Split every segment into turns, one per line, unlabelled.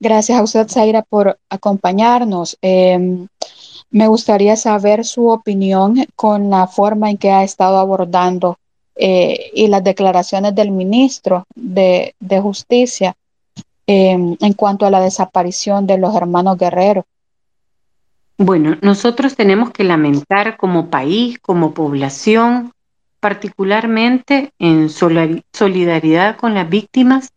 Gracias a usted, Zaira, por acompañarnos. Eh, me gustaría saber su opinión con la forma en que ha estado abordando eh, y las declaraciones del ministro de, Justicia eh, en cuanto a la desaparición de los hermanos Guerrero.
Bueno, nosotros tenemos que lamentar como país, como población, particularmente en solidaridad con las víctimas,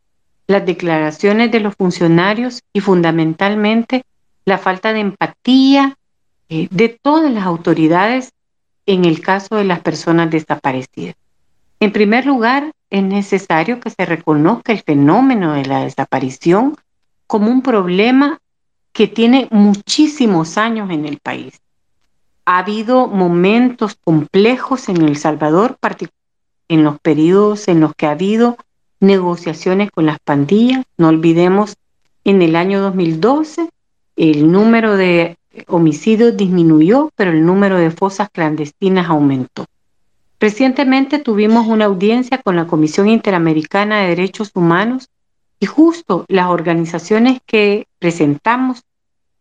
las declaraciones de los funcionarios y fundamentalmente la falta de empatía eh, de todas las autoridades en el caso de las personas desaparecidas. En primer lugar, es necesario que se reconozca el fenómeno de la desaparición como un problema que tiene muchísimos años en el país. Ha habido momentos complejos en El Salvador, en los periodos en los que ha habido negociaciones con las pandillas. No olvidemos, en el año 2012 el número de homicidios disminuyó, pero el número de fosas clandestinas aumentó. Recientemente tuvimos una audiencia con la Comisión Interamericana de Derechos Humanos y justo las organizaciones que presentamos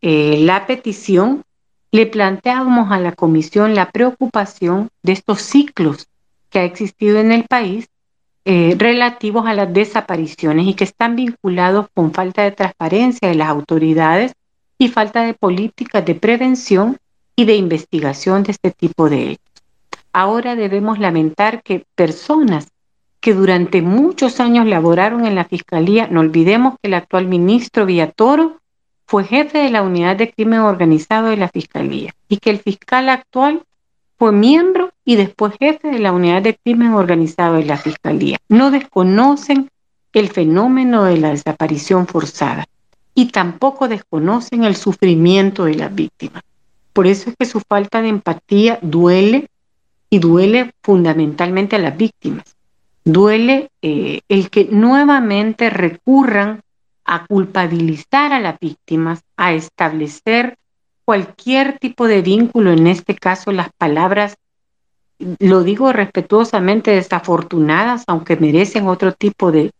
eh, la petición le planteábamos a la comisión la preocupación de estos ciclos que ha existido en el país eh, relativos a las desapariciones y que están vinculados con falta de transparencia de las autoridades y falta de políticas de prevención y de investigación de este tipo de hechos. Ahora debemos lamentar que personas que durante muchos años laboraron en la Fiscalía, no olvidemos que el actual ministro Villatoro fue jefe de la unidad de crimen organizado de la Fiscalía y que el fiscal actual fue miembro y después jefe de la unidad de crimen organizado de la Fiscalía. No desconocen el fenómeno de la desaparición forzada y tampoco desconocen el sufrimiento de las víctimas. Por eso es que su falta de empatía duele y duele fundamentalmente a las víctimas. Duele eh, el que nuevamente recurran a culpabilizar a las víctimas, a establecer cualquier tipo de vínculo, en este caso las palabras, lo digo respetuosamente, desafortunadas, aunque merecen otro tipo de,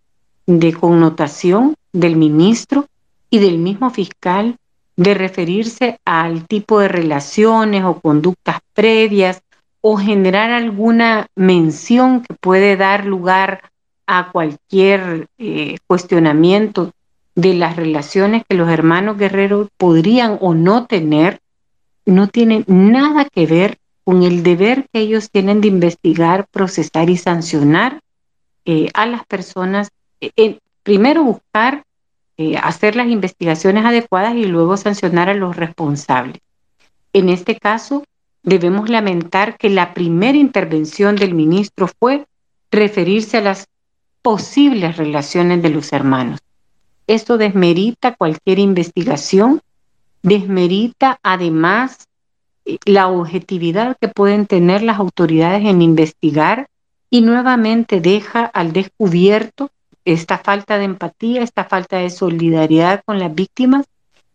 de connotación del ministro, y del mismo fiscal de referirse al tipo de relaciones o conductas previas o generar alguna mención que puede dar lugar a cualquier eh, cuestionamiento de las relaciones que los hermanos guerreros podrían o no tener, no tiene nada que ver con el deber que ellos tienen de investigar, procesar y sancionar eh, a las personas. Eh, primero buscar eh, hacer las investigaciones adecuadas y luego sancionar a los responsables. En este caso, debemos lamentar que la primera intervención del ministro fue referirse a las posibles relaciones de los hermanos. Esto desmerita cualquier investigación, desmerita además la objetividad que pueden tener las autoridades en investigar y nuevamente deja al descubierto esta falta de empatía, esta falta de solidaridad con las víctimas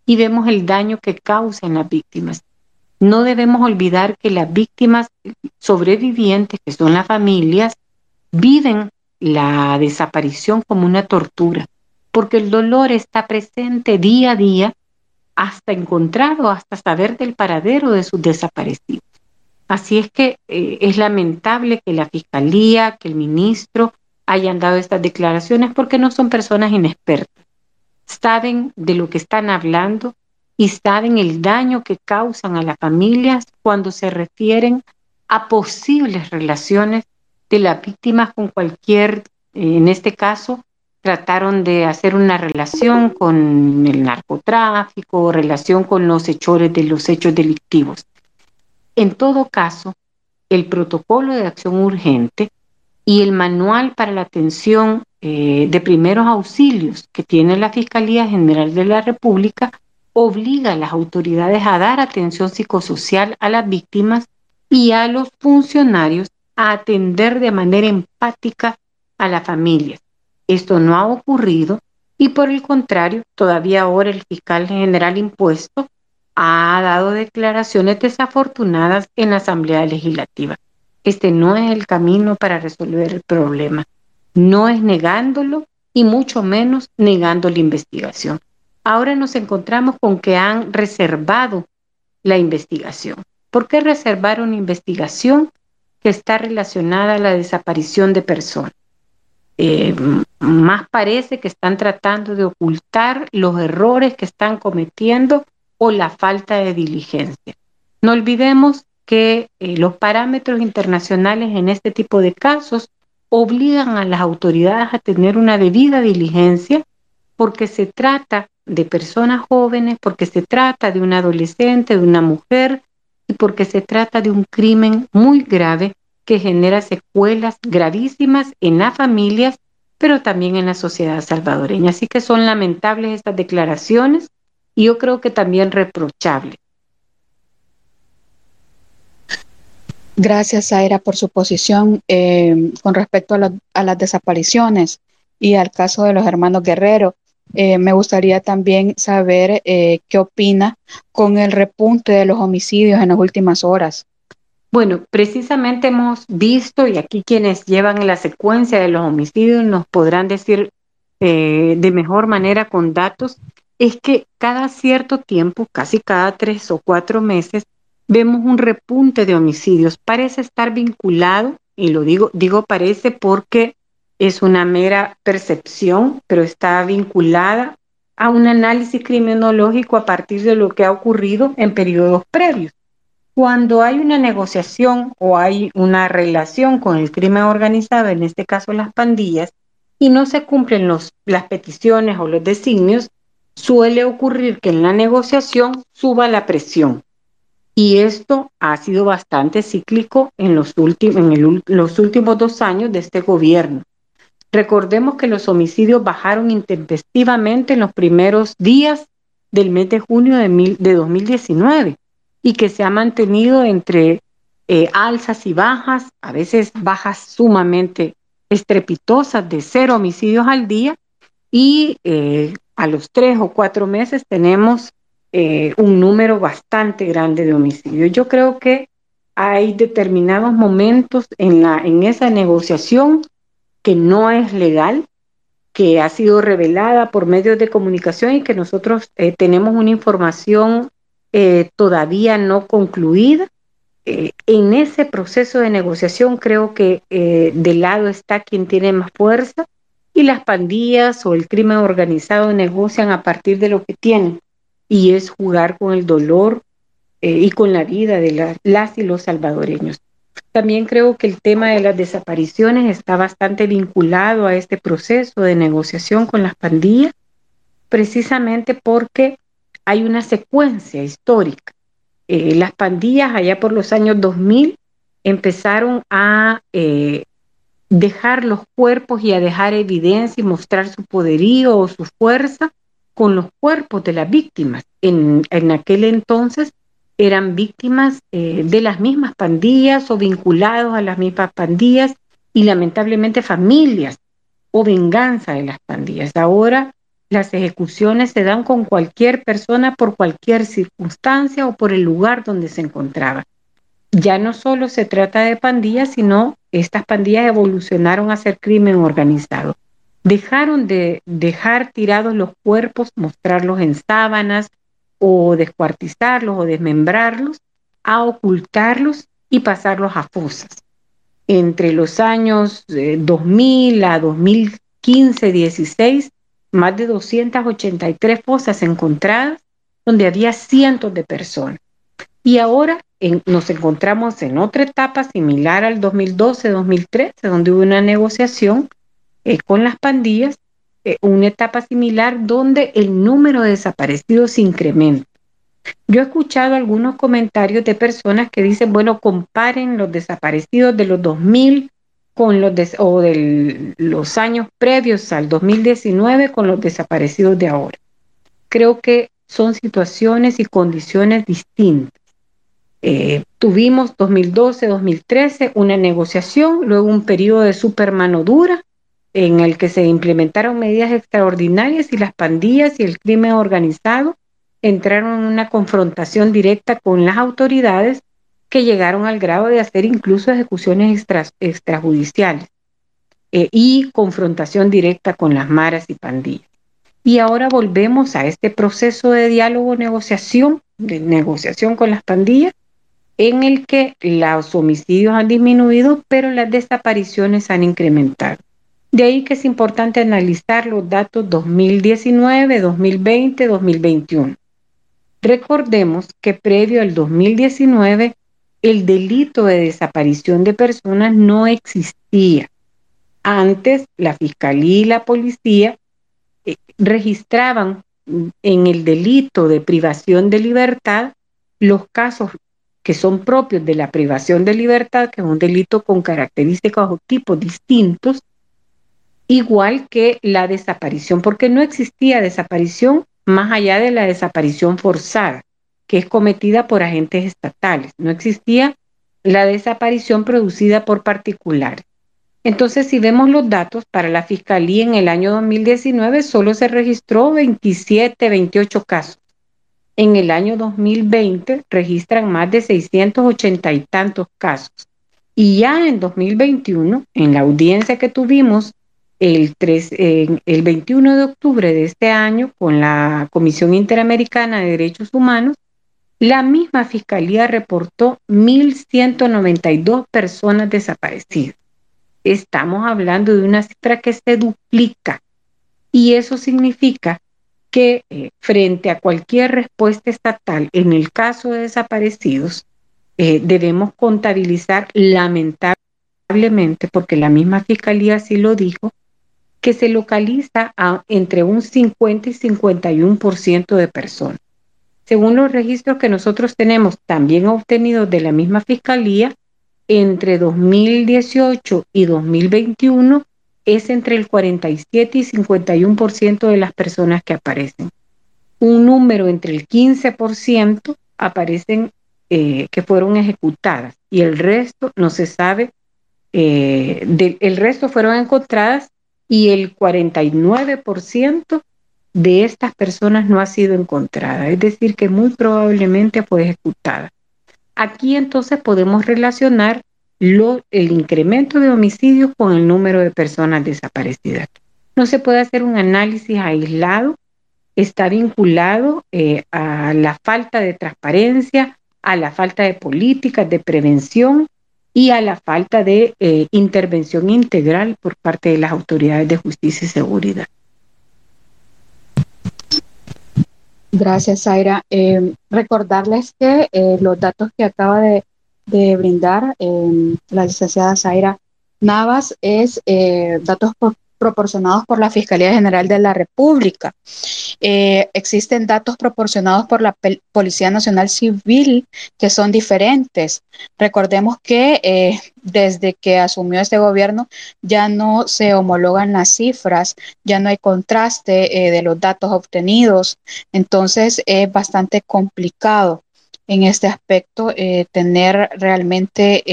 y vemos el daño que causan las víctimas. No debemos olvidar que las víctimas sobrevivientes, que son las familias, viven la desaparición como una tortura, porque el dolor está presente día a día hasta encontrar hasta saber del paradero de sus desaparecidos. Así es que eh, es lamentable que la Fiscalía, que el ministro hayan dado estas declaraciones porque no son personas inexpertas. Saben de lo que están hablando y saben el daño que causan a las familias cuando se refieren a posibles relaciones de las víctimas con cualquier, en este caso, trataron de hacer una relación con el narcotráfico relación con los hechores de los hechos delictivos. En todo caso, el protocolo de acción urgente y el manual para la atención eh, de primeros auxilios que tiene la Fiscalía General de la República obliga a las autoridades a dar atención psicosocial a las víctimas y a los funcionarios a atender de manera empática a las familias. Esto no ha ocurrido y por el contrario, todavía ahora el fiscal general impuesto ha dado declaraciones desafortunadas en la Asamblea Legislativa. Este no es el camino para resolver el problema. No es negándolo y mucho menos negando la investigación. ahora nos encontramos con que han reservado la investigación. ¿Por qué reservar una investigación que está relacionada a la desaparición de personas? Eh, más parece que están tratando de ocultar los errores que están cometiendo o la falta de diligencia. No olvidemos que eh, los parámetros internacionales en este tipo de casos obligan a las autoridades a tener una debida diligencia porque se trata de personas jóvenes, porque se trata de un adolescente, de una mujer y porque se trata de un crimen muy grave que genera secuelas gravísimas en las familias, pero también en la sociedad salvadoreña. Así que son lamentables estas declaraciones y yo creo que también reprochables.
Gracias, Zaira, por su posición eh, con respecto a, las desapariciones y al caso de los hermanos Guerrero. Eh, me gustaría también saber eh, qué opina con el repunte de los homicidios en las últimas horas.
Bueno, precisamente hemos visto, y aquí quienes llevan la secuencia de los homicidios nos podrán decir de mejor manera con datos, es que cada cierto tiempo, casi cada tres o cuatro meses, vemos un repunte de homicidios. Parece estar vinculado, y lo digo, digo parece porque es una mera percepción, pero está vinculada a un análisis criminológico a partir de lo que ha ocurrido en periodos previos. Cuando hay una negociación o hay una relación con el crimen organizado, en este caso las pandillas, y no se cumplen las peticiones o los designios, suele ocurrir que en la negociación suba la presión y esto ha sido bastante cíclico en los, los últimos dos años de este gobierno. Recordemos que los homicidios bajaron intempestivamente en los primeros días del mes de junio de, de 2019 y que se ha mantenido entre eh, alzas y bajas, a veces bajas sumamente estrepitosas de cero homicidios al día y eh, a los tres o cuatro meses tenemos eh, un número bastante grande de homicidios. Yo creo que hay determinados momentos en, la, en esa negociación que no es legal, que ha sido revelada por medios de comunicación y que nosotros eh, tenemos una información eh, todavía no concluida. en ese proceso de negociación creo que de lado está quien tiene más fuerza y las pandillas o el crimen organizado negocian a partir de lo que tienen y es jugar con el dolor eh, y con la vida de las y los salvadoreños. También creo que el tema de las desapariciones está bastante vinculado a este proceso de negociación con las pandillas, precisamente porque hay una secuencia histórica. Eh, las pandillas allá por los años 2000 empezaron a eh, dejar los cuerpos y a dejar evidencia y mostrar su poderío o su fuerza con los cuerpos de las víctimas. En, aquel entonces eran víctimas eh, de las mismas pandillas o vinculados a las mismas pandillas y lamentablemente familias o venganza de las pandillas. Ahora las ejecuciones se dan con cualquier persona por cualquier circunstancia o por el lugar donde se encontraba. Ya no solo se trata de pandillas, sino estas pandillas evolucionaron a ser crimen organizado dejaron de dejar tirados los cuerpos, mostrarlos en sábanas o descuartizarlos o desmembrarlos, a ocultarlos y pasarlos a fosas. Entre los años 2000 eh, a 2015-16, más de 283 fosas encontradas donde había cientos de personas. Y ahora nos encontramos en otra etapa similar al 2012-2013, donde hubo una negociación eh, con las pandillas, eh, una etapa similar donde el número de desaparecidos incrementa. Yo he escuchado algunos comentarios de personas que dicen, bueno, comparen los desaparecidos de los 2000 con los o de los años previos al 2019 con los desaparecidos de ahora. Creo que son situaciones y condiciones distintas. Eh, tuvimos 2012-2013 una negociación, luego un periodo de super mano dura en el que se implementaron medidas extraordinarias y las pandillas y el crimen organizado entraron en una confrontación directa con las autoridades que llegaron al grado de hacer incluso ejecuciones extrajudiciales eh, y confrontación directa con las maras y pandillas. Y ahora volvemos a este proceso de diálogo, negociación, de negociación con las pandillas, en el que los homicidios han disminuido, pero las desapariciones han incrementado. De ahí que es importante analizar los datos 2019, 2020, 2021. Recordemos que previo al 2019 el delito de desaparición de personas no existía. Antes la fiscalía y la policía eh, registraban en el delito de privación de libertad los casos que son propios de la privación de libertad, que es un delito con características o tipos distintos, igual que la desaparición, porque no existía desaparición más allá de la desaparición forzada, que es cometida por agentes estatales. No existía la desaparición producida por particulares. Entonces, si vemos los datos, para la Fiscalía en el año 2019 solo se registró 27, 28 casos. En el año 2020 registran más de 680 y tantos casos. Y ya en 2021, en la audiencia que tuvimos el, 3, el 21 de octubre de este año con la Comisión Interamericana de Derechos Humanos, la misma Fiscalía reportó 1.192 personas desaparecidas. Estamos hablando de una cifra que se duplica y eso significa que eh, frente a cualquier respuesta estatal en el caso de desaparecidos, eh, debemos contabilizar lamentablemente, porque la misma Fiscalía así lo dijo, que se localiza a entre un 50 y 51% de personas. Según los registros que nosotros tenemos también obtenidos de la misma Fiscalía, entre 2018 y 2021 es entre el 47 y 51% de las personas que aparecen. Un número entre el 15% aparecen eh, que fueron ejecutadas y el resto no se sabe, eh, el resto fueron encontradas y el 49% de estas personas no ha sido encontrada, es decir, que muy probablemente fue ejecutada. Aquí entonces podemos relacionar el incremento de homicidios con el número de personas desaparecidas. No se puede hacer un análisis aislado, está vinculado eh, a la falta de transparencia, a la falta de políticas de prevención y a la falta de eh, intervención integral por parte de las autoridades de justicia y seguridad.
Gracias, Zaira. Eh, recordarles que eh, los datos que acaba de, brindar la licenciada Zaira Navas es datos por, proporcionados por la Fiscalía General de la República. Eh, existen datos proporcionados por la Policía Nacional Civil que son diferentes. Recordemos que eh, desde que asumió este gobierno ya no se homologan las cifras, ya no hay contraste eh, de los datos obtenidos. Entonces es bastante complicado en este aspecto tener realmente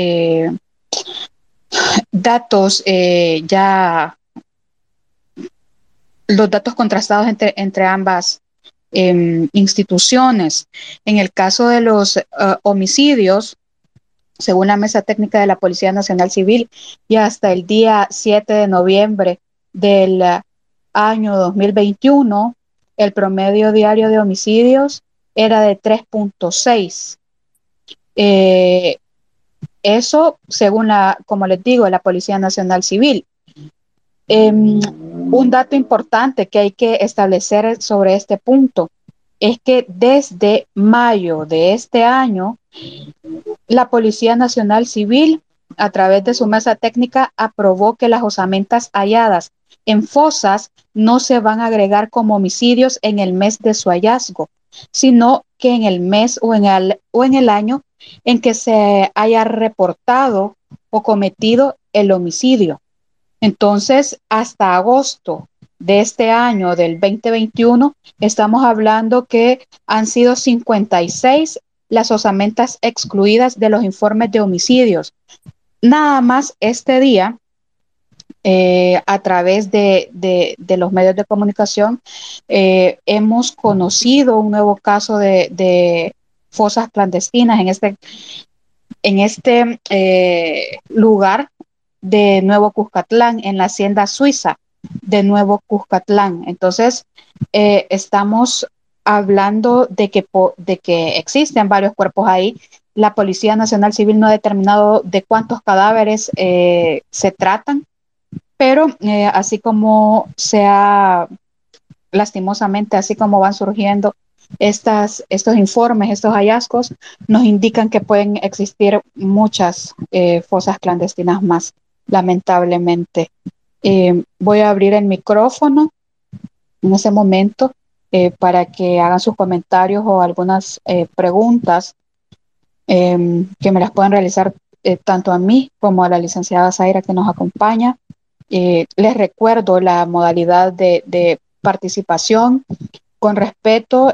datos ya los datos contrastados entre, entre ambas em, instituciones. En el caso de los eh, homicidios, según la Mesa Técnica de la Policía Nacional Civil, y hasta el día 7 de noviembre del año 2021, el promedio diario de homicidios era de 3.6. Eh, eso, según la, como les digo, la Policía Nacional Civil. Em, un dato importante que hay que establecer sobre este punto es que desde mayo de este año, la Policía Nacional Civil, a través de su mesa técnica, aprobó que las osamentas halladas en fosas no se van a agregar como homicidios en el mes de su hallazgo, sino que en el mes o en el, o en el año en que se haya reportado o cometido el homicidio. Entonces, hasta agosto de este año, del 2021, estamos hablando que han sido 56 las osamentas excluidas de los informes de homicidios. Nada más este día, eh, a través de, los medios de comunicación, eh, hemos conocido un nuevo caso de, fosas clandestinas en este, en este eh, lugar de Nuevo Cuscatlán, en la hacienda suiza. de Nuevo Cuscatlán. Entonces, eh, estamos hablando de que, de que existen varios cuerpos ahí. La Policía Nacional Civil no ha determinado de cuántos cadáveres eh, se tratan, pero eh, así como se ha, lastimosamente, así como van surgiendo estas, estos informes, estos hallazgos, nos indican que pueden existir muchas eh, fosas clandestinas más, lamentablemente. voy a abrir el micrófono en ese momento eh, para que hagan sus comentarios o algunas eh, preguntas em, que me las puedan realizar eh, tanto a mí como a la licenciada Zaira que nos acompaña. les recuerdo la modalidad de, de participación con respeto,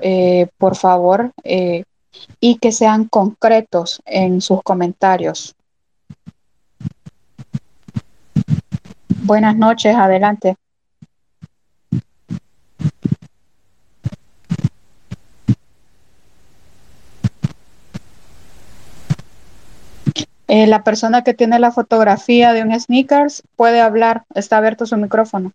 por favor, y que sean concretos en sus comentarios. Buenas noches, adelante. Eh, la persona que tiene la fotografía de un sneakers puede hablar, está abierto su micrófono.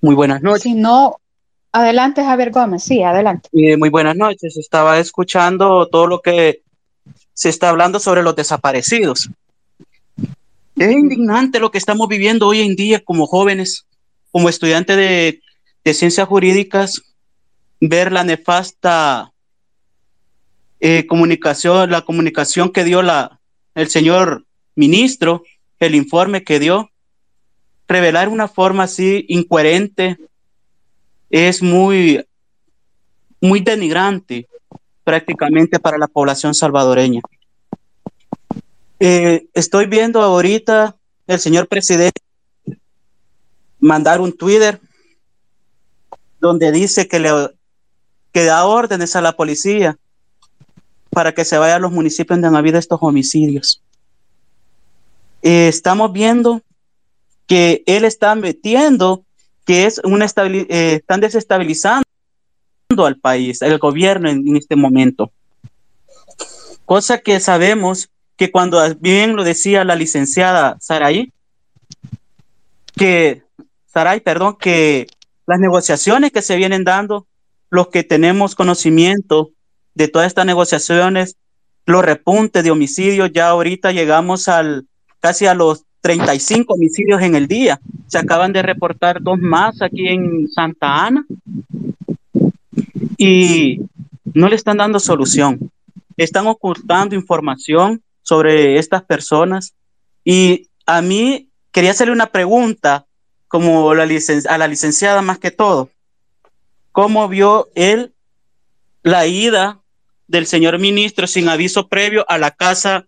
Muy buenas noches.
Si no, adelante Javier Gómez, sí, adelante.
Eh, muy buenas noches, estaba escuchando todo lo que se está hablando sobre los desaparecidos. Es indignante lo que estamos viviendo hoy en día como jóvenes, como estudiantes de ciencias jurídicas ver la nefasta eh, comunicación, la comunicación que dio la, el señor ministro, el informe que dio, revelar una forma así incoherente es muy, muy denigrante prácticamente para la población salvadoreña. Eh, estoy viendo ahorita el señor presidente mandar un Twitter donde dice que le que da órdenes a la policía para que se vaya a los municipios donde han habido estos homicidios. Eh, estamos viendo que él está metiendo que es una eh, están desestabilizando al país, el gobierno en, en, este momento. Cosa que sabemos que cuando bien lo decía la licenciada Saray, que Saray, perdón, que las negociaciones que se vienen dando, los que tenemos conocimiento de todas estas negociaciones, los repuntes de homicidios, ya ahorita llegamos al casi a los 35 homicidios en el día. Se acaban de reportar dos más aquí en Santa Ana y no le están dando solución. Están ocultando información sobre estas personas y a mí quería hacerle una pregunta como a la licenciada más que todo. ¿Cómo vio él la ida del señor ministro sin aviso previo a la casa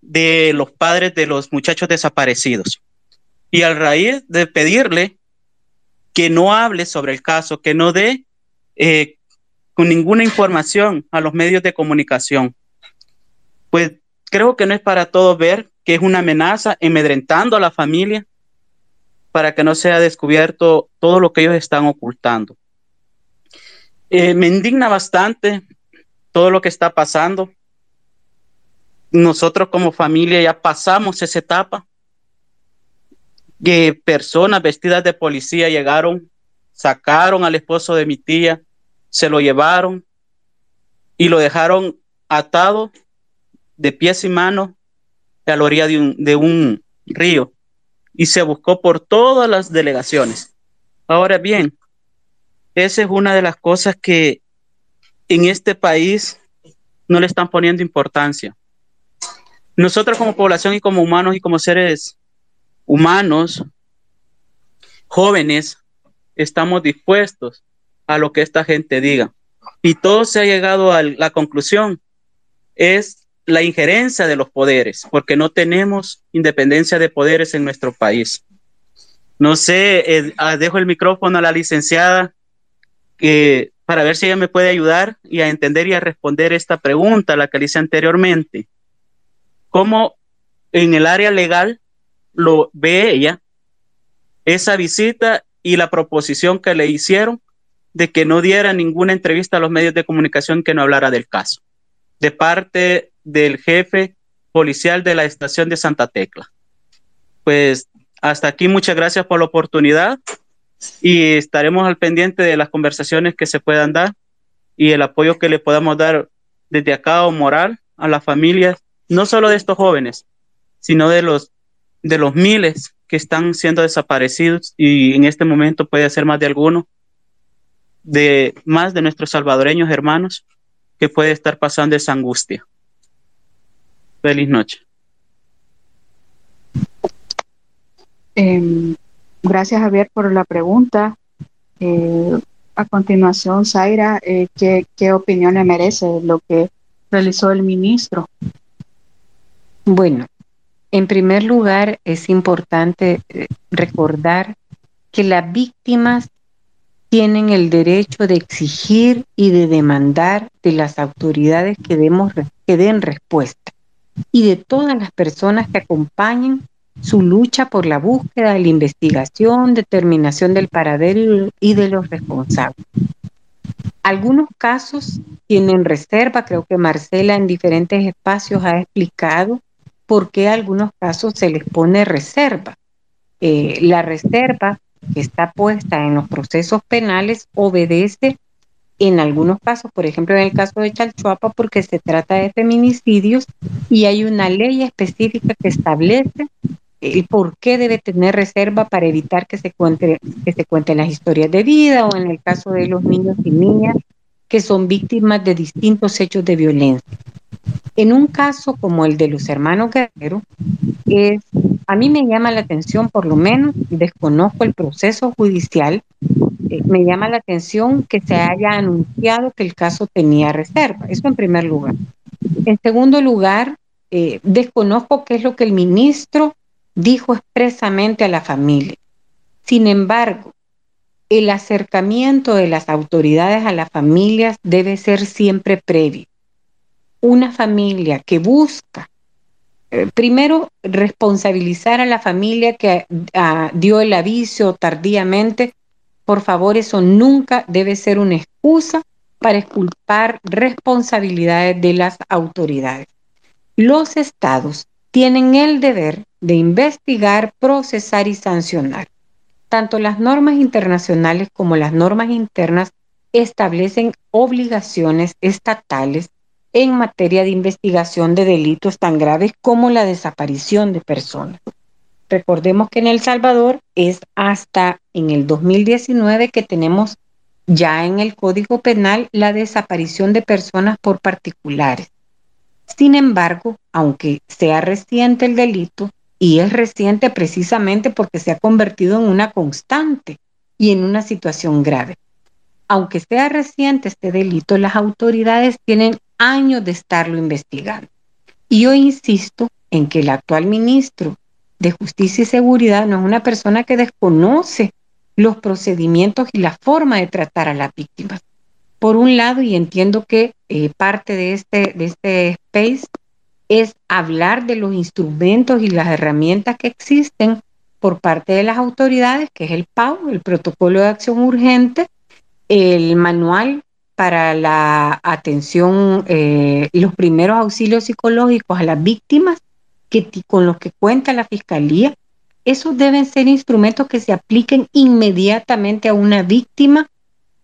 de los padres de los muchachos desaparecidos? Y al raíz de pedirle que no hable sobre el caso, que no dé eh, con ninguna información a los medios de comunicación. Pues creo que no es para todos ver que es una amenaza, amedrentando a la familia, para que no sea descubierto todo lo que ellos están ocultando. Eh, me indigna bastante todo lo que está pasando. Nosotros como familia ya pasamos esa etapa. Que personas vestidas de policía llegaron, sacaron al esposo de mi tía, se lo llevaron y lo dejaron atado de pies y manos a la orilla de un, de un río y se buscó por todas las delegaciones. Ahora bien, esa es una de las cosas que en este país no le están poniendo importancia. Nosotros como población y como humanos y como seres humanos, jóvenes, estamos dispuestos a lo que esta gente diga. Y todo se ha llegado a la conclusión, es la injerencia de los poderes, porque no tenemos independencia de poderes en nuestro país. No sé, eh, ah, dejo el micrófono a la licenciada para ver si ella me puede ayudar y a entender y a responder esta pregunta, la que le hice anteriormente. ¿Cómo en el área legal lo ve ella esa visita y la proposición que le hicieron de que no diera ninguna entrevista a los medios de comunicación que no hablara del caso? de parte del jefe policial de la estación de Santa Tecla. Pues hasta aquí, muchas gracias por la oportunidad y estaremos al pendiente de las conversaciones que se puedan dar y el apoyo que le podamos dar desde acá o moral a las familias, no solo de estos jóvenes, sino de los, de los miles que están siendo desaparecidos y en este momento puede ser más de alguno, de más de nuestros salvadoreños hermanos que puede estar pasando esa angustia. Feliz noche.
Em, gracias, Javier, por la pregunta. Eh, a continuación, Zaira, eh, ¿qué, ¿qué opinión le merece lo que realizó el ministro?
Bueno, en primer lugar, es importante eh, recordar que las víctimas tienen el derecho de exigir y de demandar de las autoridades que, demos, que den respuesta y de todas las personas que acompañen su lucha por la búsqueda, la investigación, determinación del paradero y de los responsables. Algunos casos tienen reserva, creo que Marcela en diferentes espacios ha explicado por qué a algunos casos se les pone reserva. Eh, la reserva que está puesta en los procesos penales obedece en algunos casos, por ejemplo en el caso de Chalchuapa, porque se trata de feminicidios y hay una ley específica que establece el por qué debe tener reserva para evitar que se, cuente, que se cuenten las historias de vida o en el caso de los niños y niñas que son víctimas de distintos hechos de violencia. En un caso como el de los hermanos Guerrero, a mí me llama la atención, por lo menos, desconozco el proceso judicial, eh, me llama la atención que se haya anunciado que el caso tenía reserva, eso en primer lugar. En segundo lugar, eh, desconozco qué es lo que el ministro dijo expresamente a la familia. Sin embargo, el acercamiento de las autoridades a las familias debe ser siempre previo. Una familia que busca, eh, primero, responsabilizar a la familia que ah, dio el aviso tardíamente, por favor, eso nunca debe ser una excusa para exculpar responsabilidades de las autoridades. Los estados tienen el deber de investigar, procesar y sancionar. Tanto las normas internacionales como las normas internas establecen obligaciones estatales en materia de investigación de delitos tan graves como la desaparición de personas. Recordemos que en El Salvador es hasta en el 2019 que tenemos ya en el Código Penal la desaparición de personas por particulares. Sin embargo, aunque sea reciente el delito, y es reciente precisamente porque se ha convertido en una constante y en una situación grave. Aunque sea reciente este delito, las autoridades tienen años de estarlo investigando. Y yo insisto en que el actual ministro de Justicia y Seguridad no es una persona que desconoce los procedimientos y la forma de tratar a las víctimas por un lado, y entiendo que eh, parte de este, de este space es hablar de los instrumentos y las herramientas que existen por parte de las autoridades, que es el PAU, el Protocolo de Acción Urgente, el manual para la atención, eh, los primeros auxilios psicológicos a las víctimas que, con los que cuenta la Fiscalía. Esos deben ser instrumentos que se apliquen inmediatamente a una víctima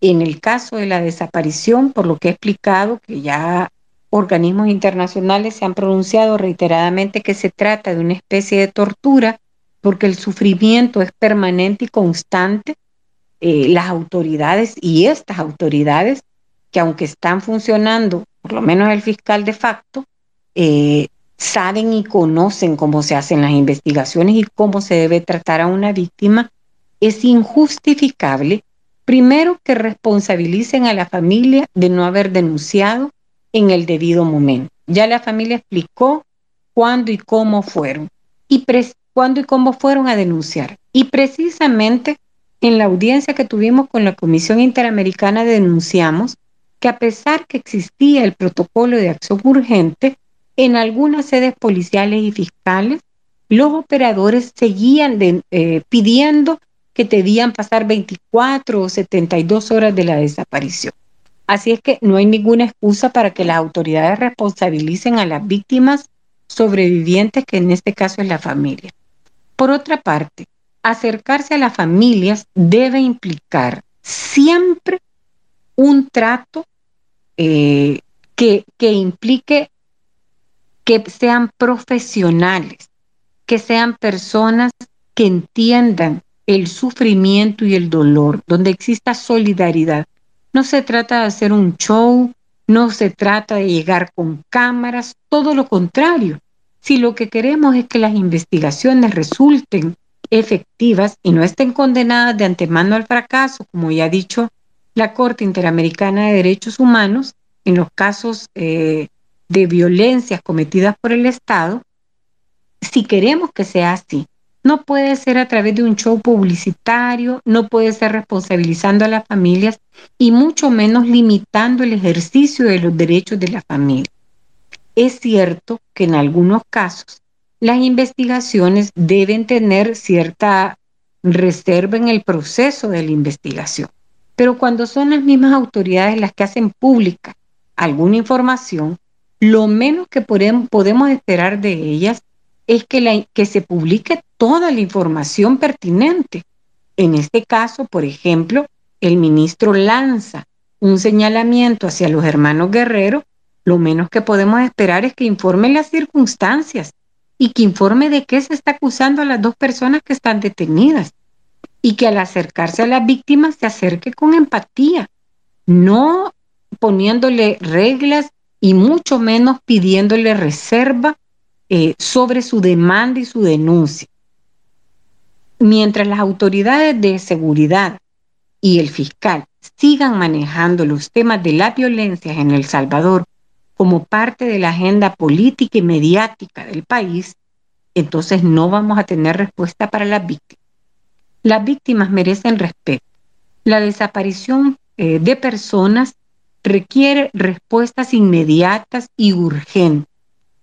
en el caso de la desaparición, por lo que he explicado, que ya organismos internacionales se han pronunciado reiteradamente que se trata de una especie de tortura, porque el sufrimiento es permanente y constante, eh, las autoridades y estas autoridades, que aunque están funcionando, por lo menos el fiscal de facto, eh, saben y conocen cómo se hacen las investigaciones y cómo se debe tratar a una víctima, es injustificable Primero, que responsabilicen a la familia de no haber denunciado en el debido momento. Ya la familia explicó cuándo y cómo fueron y cuándo y cómo fueron a denunciar. Y precisamente en la audiencia que tuvimos con la Comisión Interamericana denunciamos que a pesar que existía el protocolo de acción urgente, en algunas sedes policiales y fiscales, los operadores seguían eh, pidiendo que debían pasar 24 o 72 horas de la desaparición. Así es que no hay ninguna excusa para que las autoridades responsabilicen a las víctimas sobrevivientes, que en este caso es la familia. Por otra parte, acercarse a las familias debe implicar siempre un trato eh, que, que implique que sean profesionales, que sean personas que entiendan el sufrimiento y el dolor, donde exista solidaridad. No se trata de hacer un show, no se trata de llegar con cámaras, todo lo contrario. Si lo que queremos es que las investigaciones resulten efectivas y no estén condenadas de antemano al fracaso, como ya ha dicho la Corte Interamericana de Derechos Humanos, en los casos eh, de violencias cometidas por el Estado, si queremos que sea así, no puede ser a través de un show publicitario, no puede ser responsabilizando a las familias y mucho menos limitando el ejercicio de los derechos de la familia. Es cierto que en algunos casos las investigaciones deben tener cierta reserva en el proceso de la investigación, pero cuando son las mismas autoridades las que hacen pública alguna información, lo menos que podemos esperar de ellas es que, que se publique toda la información pertinente. En este caso, por ejemplo, el ministro lanza un señalamiento hacia los hermanos Guerrero, lo menos que podemos esperar es que informe las circunstancias y que informe de qué se está acusando a las dos personas que están detenidas y que al acercarse a las víctimas se acerque con empatía, no poniéndole reglas y mucho menos pidiéndole reserva eh, sobre su demanda y su denuncia. Mientras las autoridades de seguridad y el fiscal sigan manejando los temas de la violencia en El Salvador como parte de la agenda política y mediática del país, entonces no vamos a tener respuesta para las víctimas. Las víctimas merecen respeto. La desaparición eh, de personas requiere respuestas inmediatas y urgentes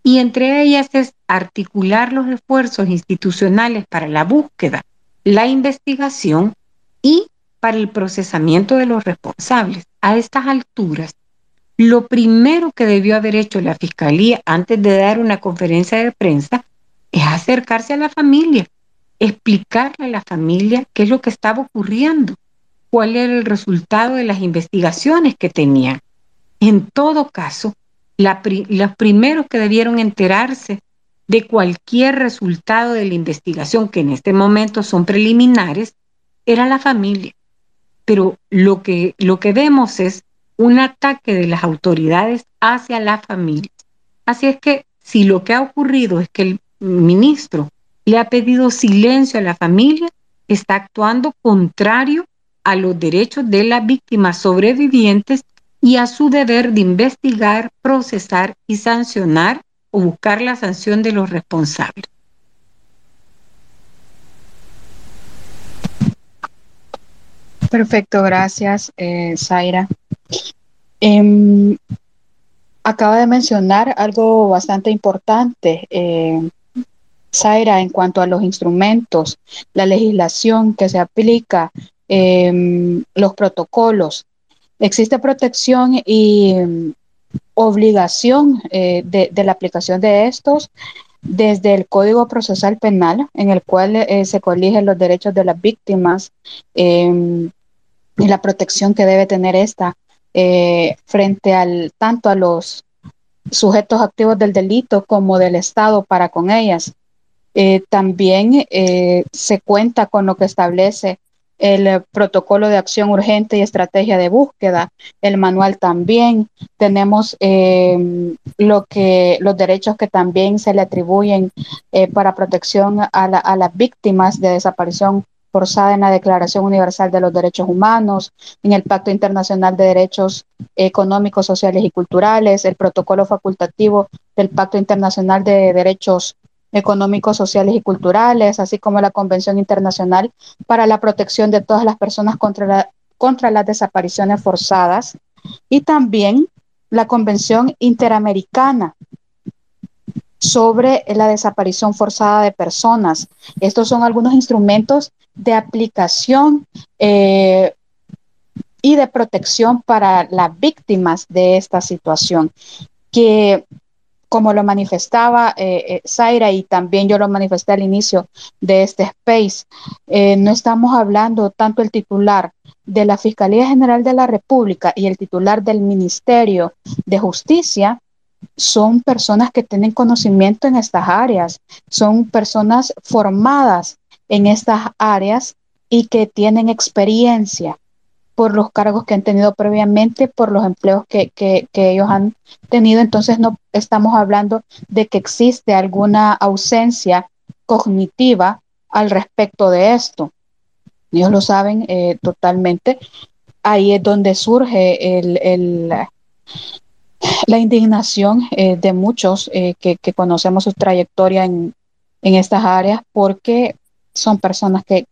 y entre ellas es articular los esfuerzos institucionales para la búsqueda, la investigación y para el procesamiento de los responsables. A estas alturas, lo primero que debió haber hecho la Fiscalía antes de dar una conferencia de prensa es acercarse a la familia, explicarle a la familia qué es lo que estaba ocurriendo, cuál era el resultado de las investigaciones que tenían. En todo caso, los primeros que debieron enterarse de cualquier resultado de la investigación, que en este momento son preliminares, era la familia. Pero lo que, lo que vemos es un ataque de las autoridades hacia la familia. Así es que si lo que ha ocurrido es que el ministro le ha pedido silencio a la familia, está actuando contrario a los derechos de las víctimas sobrevivientes y a su deber de investigar, procesar y sancionar o buscar la sanción de los responsables.
Perfecto, gracias, eh, Zaira. Em, acaba de mencionar algo bastante importante, eh, Zaira, en cuanto a los instrumentos, la legislación que se aplica, em, los protocolos. Existe protección y mm, obligación eh, de, la aplicación de estos desde el Código Procesal Penal, en el cual eh, se coligen los derechos de las víctimas em, y la protección que debe tener esta eh, frente al tanto a los sujetos activos del delito como del Estado para con ellas. también se cuenta con lo que establece el protocolo de acción urgente y estrategia de búsqueda, el manual también. Tenemos eh, lo que, los derechos que también se le atribuyen eh, para protección a, a las víctimas de desaparición forzada en la Declaración Universal de los Derechos Humanos, en el Pacto Internacional de Derechos Económicos, Sociales y Culturales, el protocolo facultativo del Pacto Internacional de Derechos económicos, sociales y culturales, así como la Convención Internacional para la Protección de todas las personas contra, contra las desapariciones forzadas y también la Convención Interamericana sobre la desaparición forzada de personas. Estos son algunos instrumentos de aplicación eh, y de protección para las víctimas de esta situación, que como lo manifestaba eh, eh, Zaira y también yo lo manifesté al inicio de este space, eh, no estamos hablando tanto el titular de la Fiscalía General de la República y el titular del Ministerio de Justicia, son personas que tienen conocimiento en estas áreas, son personas formadas en estas áreas y que tienen experiencia por los cargos que han tenido previamente, por los empleos que, ellos han tenido. Entonces no estamos hablando de que existe alguna ausencia cognitiva al respecto de esto. Ellos lo saben eh, totalmente. Ahí es donde surge la indignación eh, de muchos eh, que, conocemos su trayectoria en, en, estas áreas porque son personas que,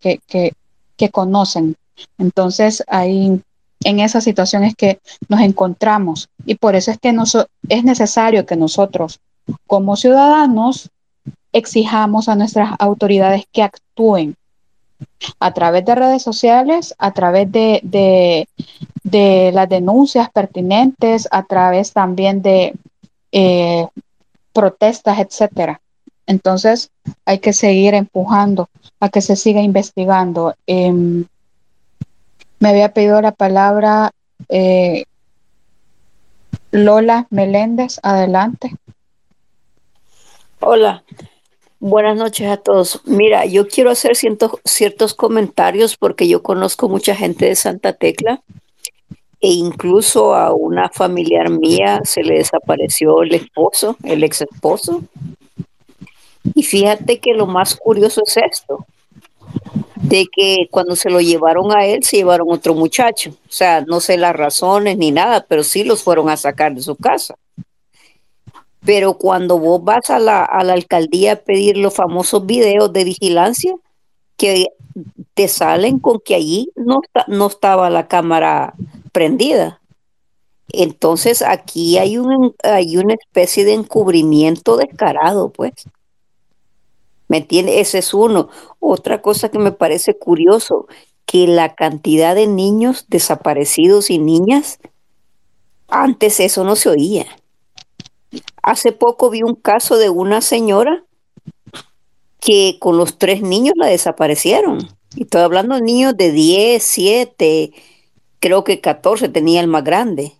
que conocen entonces, ahí en esa situación es que nos encontramos y por eso es que es necesario que nosotros como ciudadanos exijamos a nuestras autoridades que actúen a través de redes sociales, a través de, de, las denuncias pertinentes, a través también de eh, protestas, etcétera. Entonces hay que seguir empujando a que se siga investigando. Em, me había pedido la palabra eh, Lola Meléndez. Adelante.
Hola, buenas noches a todos. Mira, yo quiero hacer ciertos comentarios porque yo conozco mucha gente de Santa Tecla e incluso a una familiar mía se le desapareció el esposo, el ex esposo. Y fíjate que lo más curioso es esto de que cuando se lo llevaron a él, se llevaron otro muchacho. O sea, no sé las razones ni nada, pero sí los fueron a sacar de su casa. Pero cuando vos vas a la, alcaldía a pedir los famosos videos de vigilancia, que te salen con que allí no, no estaba la cámara prendida. Entonces aquí hay, un, hay una especie de encubrimiento descarado, pues. ¿Me entiende? Ese es uno. Otra cosa que me parece curioso, que la cantidad de niños desaparecidos y niñas, antes eso no se oía. Hace poco vi un caso de una señora que con los tres niños la desaparecieron. Y estoy hablando de niños de 10, 7, creo que 14 tenía el más grande.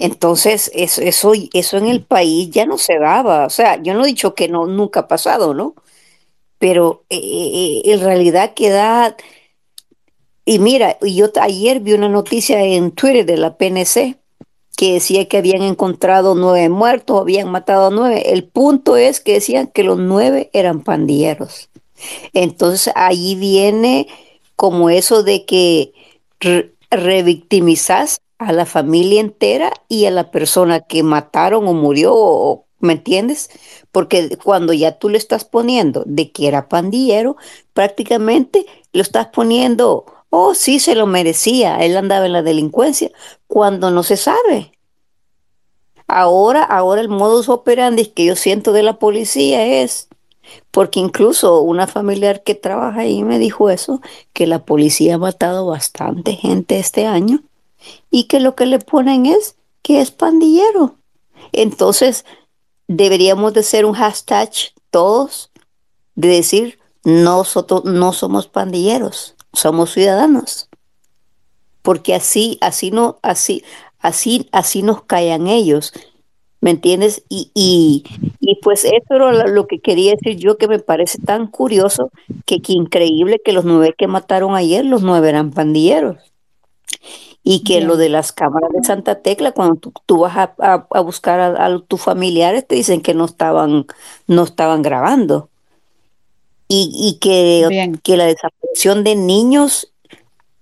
Entonces, eso, eso, eso en el país ya no se daba. O sea, yo no he dicho que no, nunca ha pasado, ¿no? Pero eh, eh, en realidad queda... Y mira, yo ayer vi una noticia en Twitter de la PNC que decía que habían encontrado nueve muertos, habían matado a nueve. El punto es que decían que los nueve eran pandilleros. Entonces ahí viene como eso de que revictimizas a la familia entera y a la persona que mataron o murió, ¿me entiendes? Porque cuando ya tú le estás poniendo de que era pandillero, prácticamente lo estás poniendo, oh, sí, se lo merecía, él andaba en la delincuencia, cuando no se sabe. Ahora, ahora el modus operandi que yo siento de la policía es, porque incluso una familiar que trabaja ahí me dijo eso, que la policía ha matado bastante gente este año y que lo que le ponen es que es pandillero. Entonces, deberíamos de ser un hashtag todos de decir, nosotros no somos pandilleros, somos ciudadanos. Porque así, así no, así, así, así nos callan ellos. ¿Me entiendes? Y, y, y pues eso era lo que quería decir yo, que me parece tan curioso, que, que increíble que los nueve que mataron ayer, los nueve eran pandilleros y que lo de las cámaras de Santa Tecla, cuando tú, vas a, buscar a, tus familiares, te dicen que no estaban, no estaban grabando. Y, que, que la desaparición de niños,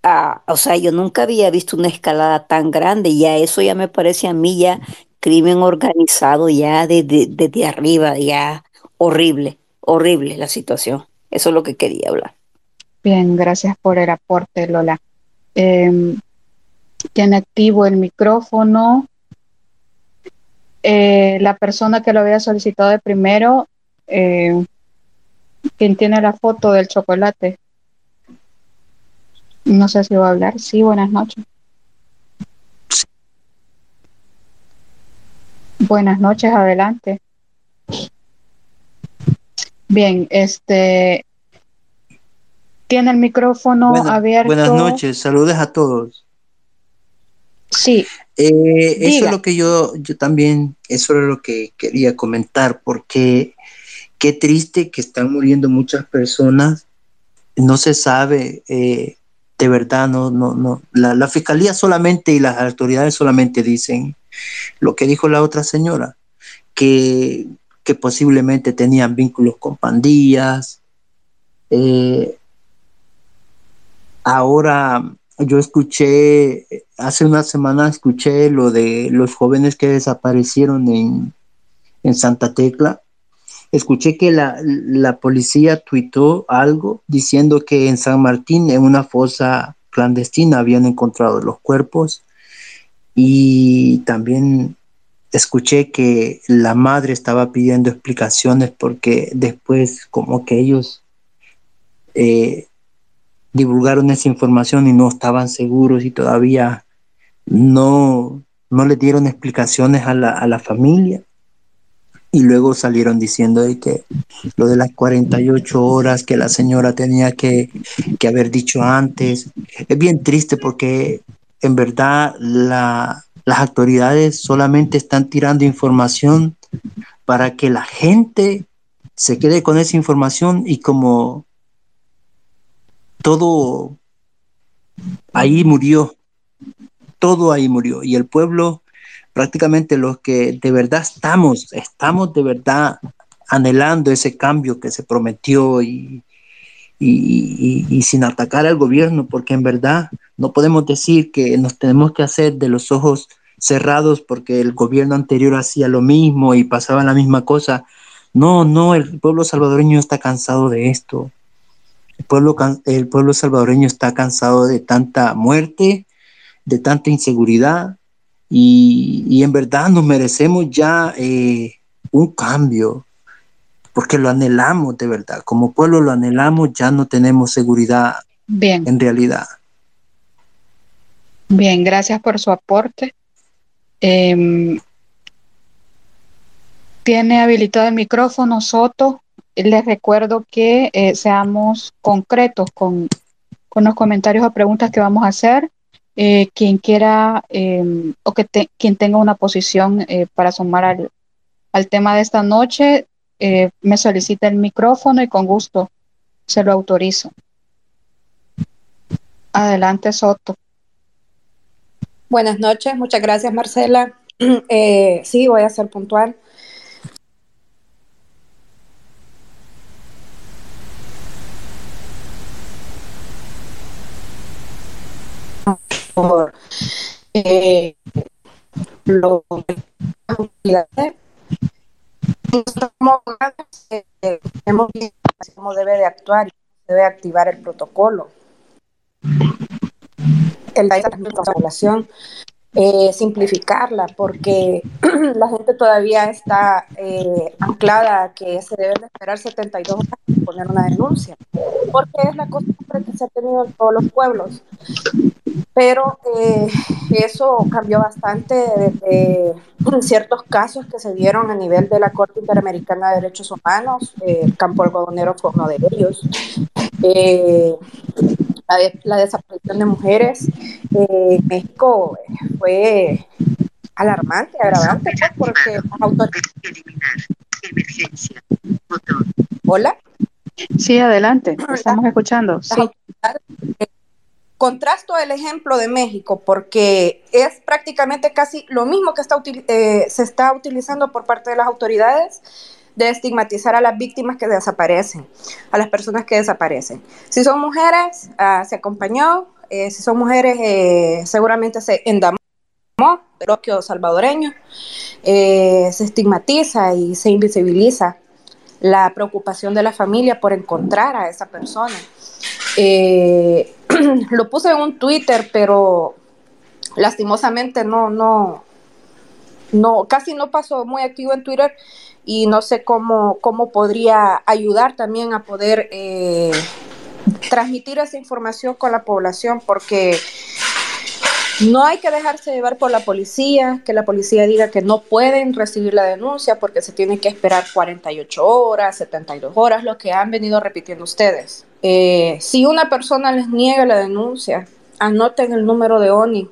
ah, o sea, yo nunca había visto una escalada tan grande, ya eso ya me parece a mí ya crimen organizado, ya desde, desde arriba, ya horrible, horrible la situación. Eso es lo que quería hablar.
Bien, gracias por el aporte, Lola. Eh, tiene activo el micrófono. Eh, la persona que lo había solicitado de primero, eh, quien tiene la foto del chocolate. No sé si va a hablar. Sí, buenas noches. Buenas noches, adelante. Bien, este tiene el micrófono abierto.
Buenas noches, saludos a todos.
Sí.
Eh, eso es lo que yo, yo también, eso es lo que quería comentar, porque qué triste que están muriendo muchas personas, no se sabe, eh, de verdad, no, no, no, la, la, fiscalía solamente y las autoridades solamente dicen lo que dijo la otra señora, que, que posiblemente tenían vínculos con pandillas. Eh, ahora yo escuché, hace una semana escuché lo de los jóvenes que desaparecieron en, en Santa Tecla. Escuché que la, la, policía tuitó algo diciendo que en San Martín, en una fosa clandestina, habían encontrado los cuerpos. Y también escuché que la madre estaba pidiendo explicaciones porque después como que ellos eh, divulgaron esa información y no estaban seguros y todavía no, no le dieron explicaciones a la, a la familia. Y luego salieron diciendo de que lo de las 48 horas que la señora tenía que, que haber dicho antes. Es bien triste porque en verdad la, las autoridades solamente están tirando información para que la gente se quede con esa información y como todo ahí murió, todo ahí murió. Y el pueblo, prácticamente los que de verdad estamos, estamos de verdad anhelando ese cambio que se prometió y, y, sin atacar al gobierno, porque en verdad no podemos decir que nos tenemos que hacer de los ojos cerrados porque el gobierno anterior hacía lo mismo y pasaba la misma cosa. No, no, el pueblo salvadoreño está cansado de esto. El pueblo, el pueblo salvadoreño está cansado de tanta muerte, de tanta inseguridad y, en verdad nos merecemos ya eh, un cambio, porque lo anhelamos de verdad. Como pueblo lo anhelamos, ya no tenemos seguridad
Bien.
en realidad.
Bien, gracias por su aporte. Eh, tiene habilitado el micrófono Soto les recuerdo que eh, seamos concretos con, con, los comentarios o preguntas que vamos a hacer. Eh, quien quiera eh, o que quien tenga una posición eh, para sumar al, al, tema de esta noche, me solicita el micrófono y con gusto se lo autorizo. Adelante, Soto.
Buenas noches, muchas gracias, Marcela. Sí, voy a ser puntual. Por eh, lo hemos visto cómo debe de actuar y debe activar el protocolo. El de la población, eh, simplificarla, porque la gente todavía está eh, anclada a que se deben de esperar 72 horas para poner una denuncia, porque es la costumbre que se ha tenido en todos los pueblos. Pero eh, eso cambió bastante desde ciertos casos que se dieron a nivel de la Corte Interamericana de Derechos Humanos, eh, el campo algodonero fue uno de ellos, eh, la, la, desaparición de mujeres en México fue alarmante, agravante, pues, porque las autoridades... Hola.
Sí, adelante, estamos escuchando. Sí
Contrasto el ejemplo de México porque es prácticamente casi lo mismo que está, eh, se está utilizando por parte de las autoridades de estigmatizar a las víctimas que desaparecen, a las personas que desaparecen. Si son mujeres, uh, se acompañó, eh, si son mujeres, eh, seguramente se endamó bloqueo salvadoreño, eh, se estigmatiza y se invisibiliza la preocupación de la familia por encontrar a esa persona. Eh, lo puse en un Twitter, pero lastimosamente no, no, no, casi no pasó muy activo en Twitter y no sé cómo, cómo podría ayudar también a poder eh, transmitir esa información con la población porque no hay que dejarse llevar por la policía, que la policía diga que no pueden recibir la denuncia porque se tiene que esperar 48 horas, 72 horas, lo que han venido repitiendo ustedes. Eh, si una persona les niega la denuncia, anoten el número de ONI,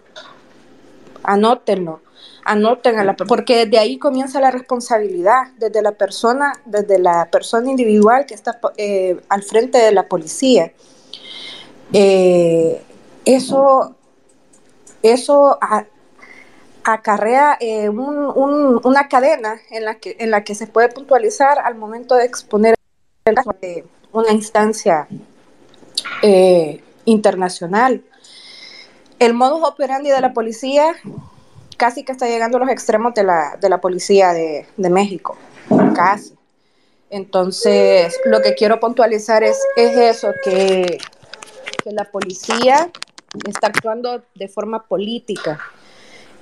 anótenlo, anoten a la porque desde ahí comienza la responsabilidad, desde la persona, desde la persona individual que está eh, al frente de la policía. Eh, eso eso acarrea eh, una cadena en la, que, en la que se puede puntualizar al momento de exponer una instancia internacional. El modus operandi de la policía casi que está llegando a los extremos de la, de la policía de, de, México, casi. Entonces, lo que quiero puntualizar es, es eso, que, que la policía está actuando de forma política.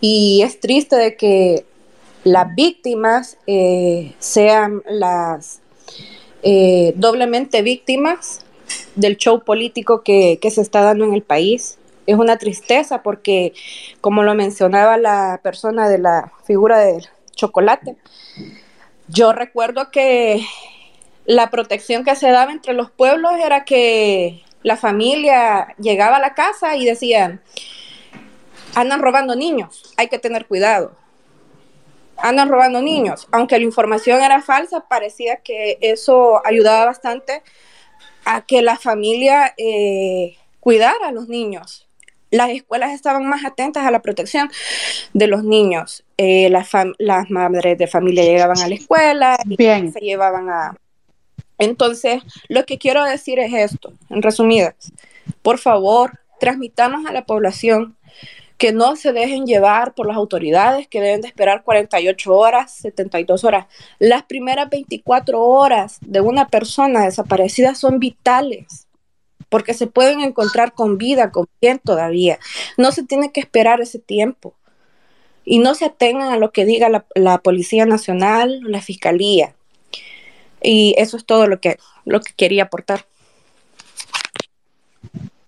Y es triste de que las víctimas eh, sean las eh, doblemente víctimas del show político que, que, se está dando en el país. Es una tristeza porque, como lo mencionaba la persona de la figura del chocolate, yo recuerdo que la protección que se daba entre los pueblos era que la familia llegaba a la casa y decían, andan robando niños, hay que tener cuidado. Andan robando niños. Aunque la información era falsa, parecía que eso ayudaba bastante a que la familia eh, cuidara a los niños. Las escuelas estaban más atentas a la protección de los niños. Eh, las, las, madres de familia llegaban a la escuela y se llevaban a, entonces, lo que quiero decir es esto, en resumidas, por favor, transmitamos a la población que no se dejen llevar por las autoridades, que deben de esperar 48 horas, 72 horas. Las primeras 24 horas de una persona desaparecida son vitales, porque se pueden encontrar con vida, con bien todavía. No se tiene que esperar ese tiempo. Y no se atengan a lo que diga la, la Policía Nacional, la Fiscalía. Y eso es todo lo que, lo que quería aportar.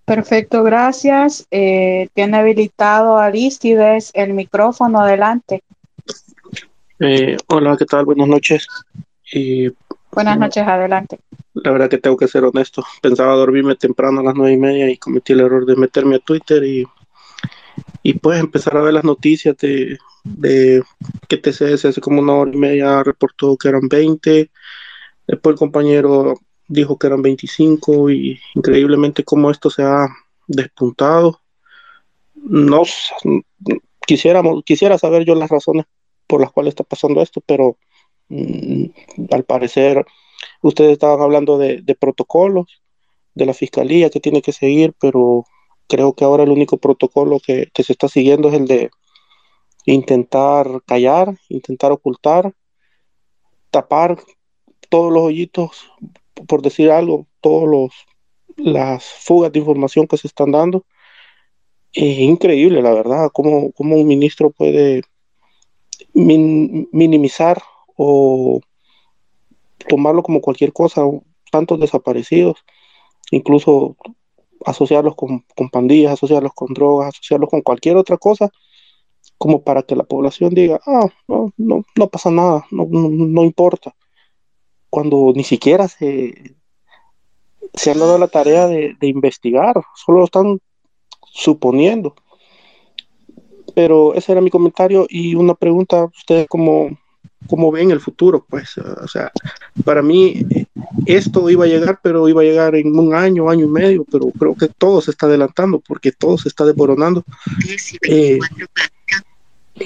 Perfecto, gracias. Eh, tiene habilitado Aristides el micrófono adelante.
Eh, hola, ¿qué tal? Buenas noches. Y,
Buenas noches, adelante.
La verdad que tengo que ser honesto. Pensaba dormirme temprano a las nueve y media y cometí el error de meterme a Twitter y, y pues empezar a ver las noticias de, de que TCS hace como una hora y media reportó que eran 20, Después el compañero dijo que eran 25 y increíblemente como esto se ha despuntado. No quisiéramos, quisiera saber yo las razones por las cuales está pasando esto, pero al parecer ustedes estaban hablando de, protocolos de la fiscalía que tiene que seguir, pero creo que ahora el único protocolo que, se está siguiendo es el de intentar callar, intentar ocultar, tapar todos los hoyitos, por decir algo, todos los las fugas de información que se están dando. Es increíble, la verdad, cómo, cómo un ministro puede minimizar o tomarlo como cualquier cosa, tantos desaparecidos, incluso asociarlos con, con, pandillas, asociarlos con drogas, asociarlos con cualquier otra cosa, como para que la población diga, ah, no, no, no pasa nada, no, no, no importa cuando ni siquiera se, se han dado la tarea de, investigar, solo están suponiendo. Pero ese era mi comentario y una pregunta, ¿ustedes cómo, cómo ven el futuro? Pues, o sea, para mí esto iba a llegar, pero iba a llegar en un año, año y medio, pero creo que todo se está adelantando porque todo se está desboronando. Eh,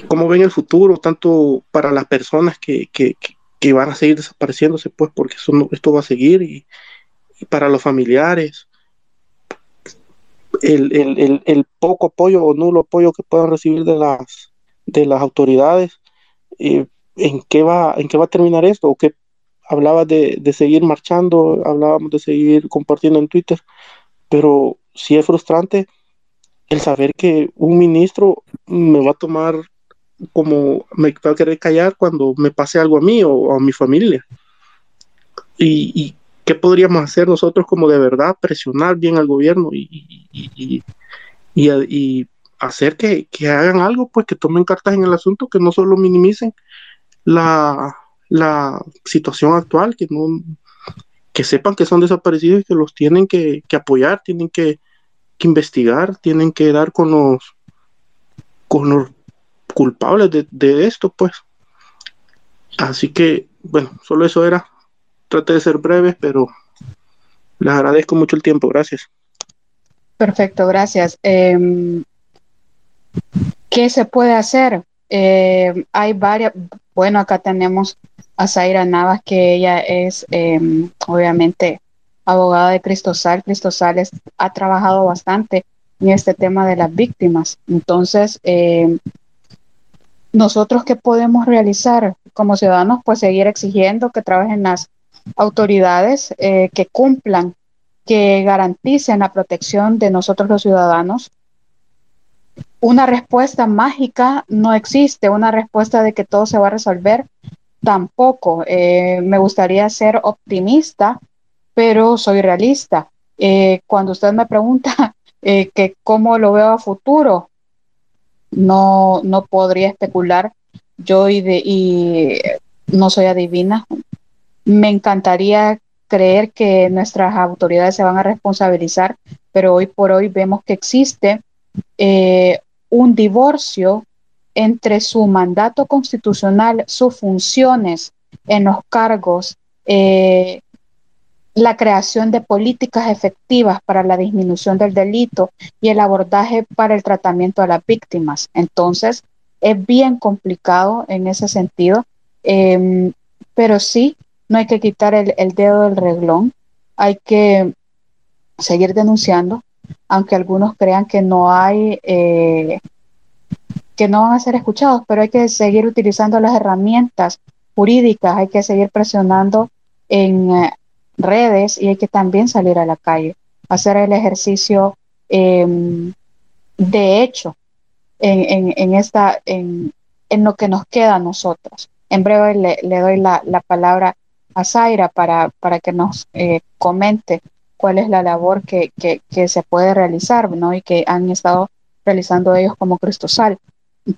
¿Cómo ven el futuro, tanto para las personas que, que, que van a seguir desapareciéndose, pues, porque esto va a seguir y, para los familiares, el, poco apoyo o nulo apoyo que puedan recibir de las, de las autoridades, eh, ¿en, qué va, ¿en qué va a terminar esto? ¿O qué hablaba de, de seguir marchando, hablábamos de seguir compartiendo en Twitter, pero sí es frustrante el saber que un ministro me va a tomar como me va a querer callar cuando me pase algo a mí o, a mi familia. Y, ¿qué podríamos hacer nosotros como de verdad? Presionar bien al gobierno y, y, y, hacer que, que, hagan algo, pues que tomen cartas en el asunto, que no solo minimicen la, la situación actual, que no que sepan que son desaparecidos y que los tienen que, que apoyar, tienen que, que, investigar, tienen que dar con los con los culpables de, de esto, pues. Así que, bueno, solo eso era. Traté de ser breve, pero les agradezco mucho el tiempo. Gracias.
Perfecto, gracias. Eh, ¿Qué se puede hacer? Eh, hay varias, bueno, acá tenemos a Zaira Navas, que ella es eh, obviamente abogada de Cristosal. Cristosal ha trabajado bastante en este tema de las víctimas. Entonces, eh, nosotros qué podemos realizar como ciudadanos, pues seguir exigiendo que trabajen las autoridades, eh, que cumplan, que garanticen la protección de nosotros los ciudadanos. Una respuesta mágica no existe, una respuesta de que todo se va a resolver tampoco. Eh, me gustaría ser optimista, pero soy realista. Eh, cuando usted me pregunta que cómo lo veo a futuro, no, no podría especular yo y no soy adivina. Me encantaría creer que nuestras autoridades se van a responsabilizar, pero hoy por hoy vemos que existe eh, un divorcio entre su mandato constitucional, sus funciones en los cargos, eh, la creación de políticas efectivas para la disminución del delito y el abordaje para el tratamiento a las víctimas. Entonces, es bien complicado en ese sentido, eh, pero sí, no hay que quitar el, el, dedo del reglón, hay que seguir denunciando, aunque algunos crean que no hay, eh, que no van a ser escuchados, pero hay que seguir utilizando las herramientas jurídicas, hay que seguir presionando en eh, redes y hay que también salir a la calle, hacer el ejercicio eh, de hecho en, en, en esta, en, en, lo que nos queda a nosotros. En breve le, le doy la, la, palabra a Zaira para, para que nos eh, comente cuál es la labor que, que, se puede realizar ¿no? y que han estado realizando ellos como Cristosal.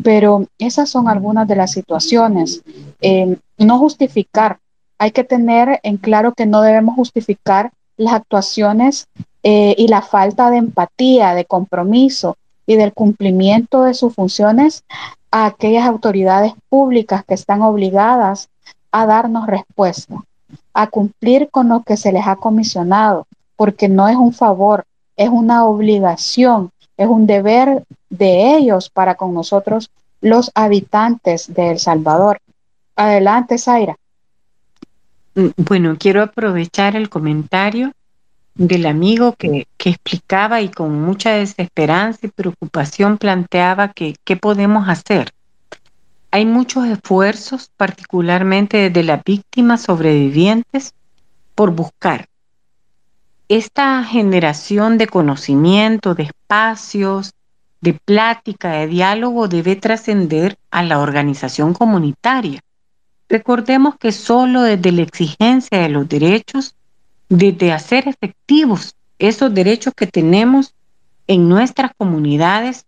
Pero esas son algunas de las situaciones. Eh, no justificar hay que tener en claro que no debemos justificar las actuaciones eh, y la falta de empatía, de compromiso y del cumplimiento de sus funciones a aquellas autoridades públicas que están obligadas a darnos respuesta, a cumplir con lo que se les ha comisionado, porque no es un favor, es una obligación, es un deber de ellos para con nosotros los habitantes de El Salvador. Adelante, Zaira.
Mm, bueno, quiero aprovechar el comentario del amigo que, que, explicaba y con mucha desesperanza y preocupación planteaba que qué podemos hacer. Hay muchos esfuerzos, particularmente desde las víctimas sobrevivientes, por buscar esta generación de conocimiento, de espacios, de plática, de diálogo debe trascender a la organización comunitaria. Recordemos que solo desde la exigencia de los derechos, desde hacer efectivos esos derechos que tenemos en nuestras comunidades,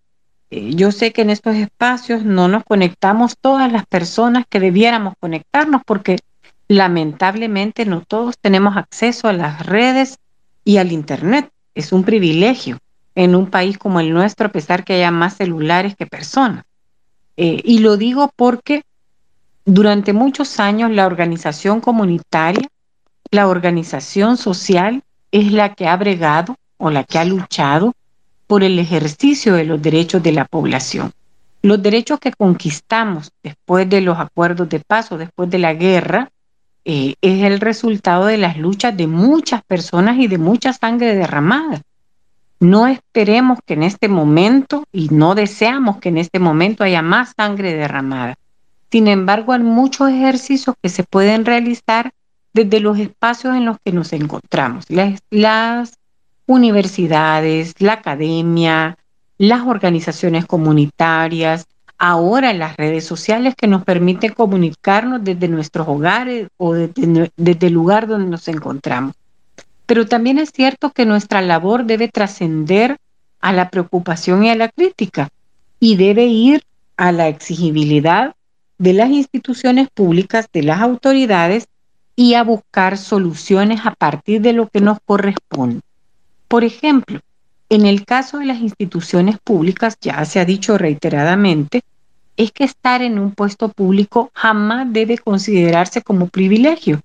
eh, yo sé que en estos espacios no nos conectamos todas las personas que debiéramos conectarnos porque lamentablemente no todos tenemos acceso a las redes y al Internet. Es un privilegio en un país como el nuestro, a pesar que haya más celulares que personas. Eh, y lo digo porque durante muchos años la organización comunitaria, la organización social es la que ha bregado o la que ha luchado por el ejercicio de los derechos de la población. Los derechos que conquistamos después de los acuerdos de paz o después de la guerra eh, es el resultado de las luchas de muchas personas y de mucha sangre derramada. No esperemos que en este momento, y no deseamos que en este momento haya más sangre derramada. Sin embargo, hay muchos ejercicios que se pueden realizar desde los espacios en los que nos encontramos. Las, las universidades, la academia, las organizaciones comunitarias, ahora las redes sociales que nos permiten comunicarnos desde nuestros hogares o desde, desde, el lugar donde nos encontramos. Pero también es cierto que nuestra labor debe trascender a la preocupación y a la crítica y debe ir a la exigibilidad de las instituciones públicas, de las autoridades y a buscar soluciones a partir de lo que nos corresponde. Por ejemplo, en el caso de las instituciones públicas, ya se ha dicho reiteradamente, es que estar en un puesto público jamás debe considerarse como privilegio,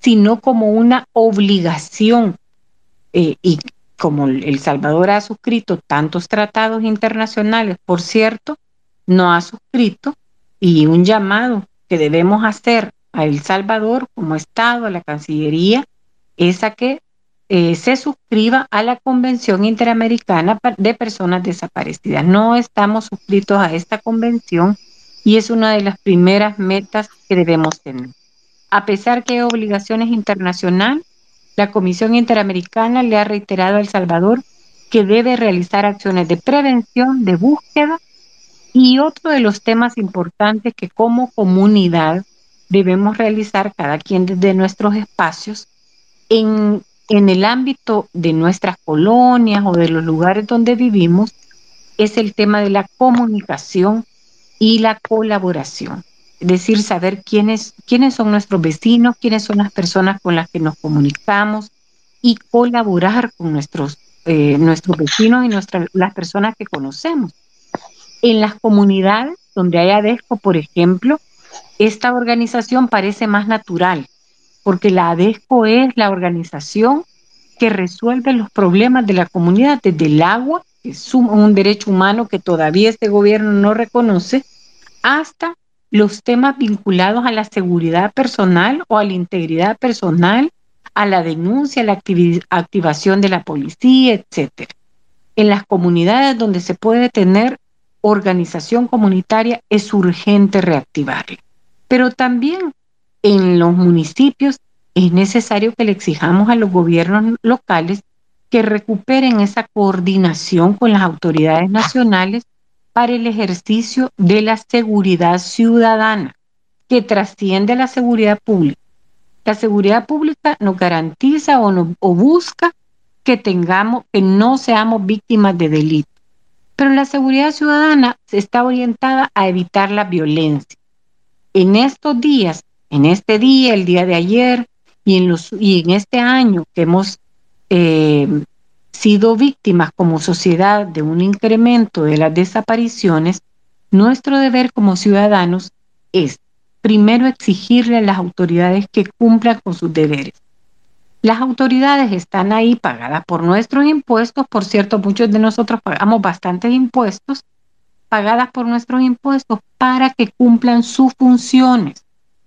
sino como una obligación. Eh, y como El Salvador ha suscrito tantos tratados internacionales, por cierto, no ha suscrito, y un llamado que debemos hacer a El Salvador como Estado, a la Cancillería, es a que eh, se suscriba a la Convención Interamericana de Personas Desaparecidas. No estamos suscritos a esta convención y es una de las primeras metas que debemos tener. A pesar que hay obligaciones internacionales, la Comisión Interamericana le ha reiterado a El Salvador que debe realizar acciones de prevención, de búsqueda y otro de los temas importantes que como comunidad debemos realizar cada quien desde nuestros espacios en, en el ámbito de nuestras colonias o de los lugares donde vivimos es el tema de la comunicación y la colaboración. Es decir, saber quiénes, quiénes son nuestros vecinos, quiénes son las personas con las que nos comunicamos y colaborar con nuestros, eh, nuestros vecinos y nuestras, las personas que conocemos. En las comunidades donde hay ADESCO, por ejemplo, esta organización parece más natural, porque la ADESCO es la organización que resuelve los problemas de la comunidad, desde el agua, que es un derecho humano que todavía este gobierno no reconoce, hasta los temas vinculados a la seguridad personal o a la integridad personal, a la denuncia, a la activación de la policía, etc. En las comunidades donde se puede tener organización comunitaria es urgente reactivarla. Pero también en los municipios es necesario que le exijamos a los gobiernos locales que recuperen esa coordinación con las autoridades nacionales para el ejercicio de la seguridad ciudadana, que trasciende la seguridad pública. La seguridad pública nos garantiza o, o busca que tengamos, que no seamos víctimas de delitos pero la seguridad ciudadana está orientada a evitar la violencia. En estos días, en este día, el día de ayer y en, este año que hemos eh, sido víctimas como sociedad de un incremento de las desapariciones, nuestro deber como ciudadanos es primero exigirle a las autoridades que cumplan con sus deberes. Las autoridades están ahí pagadas por nuestros impuestos, por cierto, muchos de nosotros pagamos bastantes impuestos, pagadas por nuestros impuestos para que cumplan sus funciones,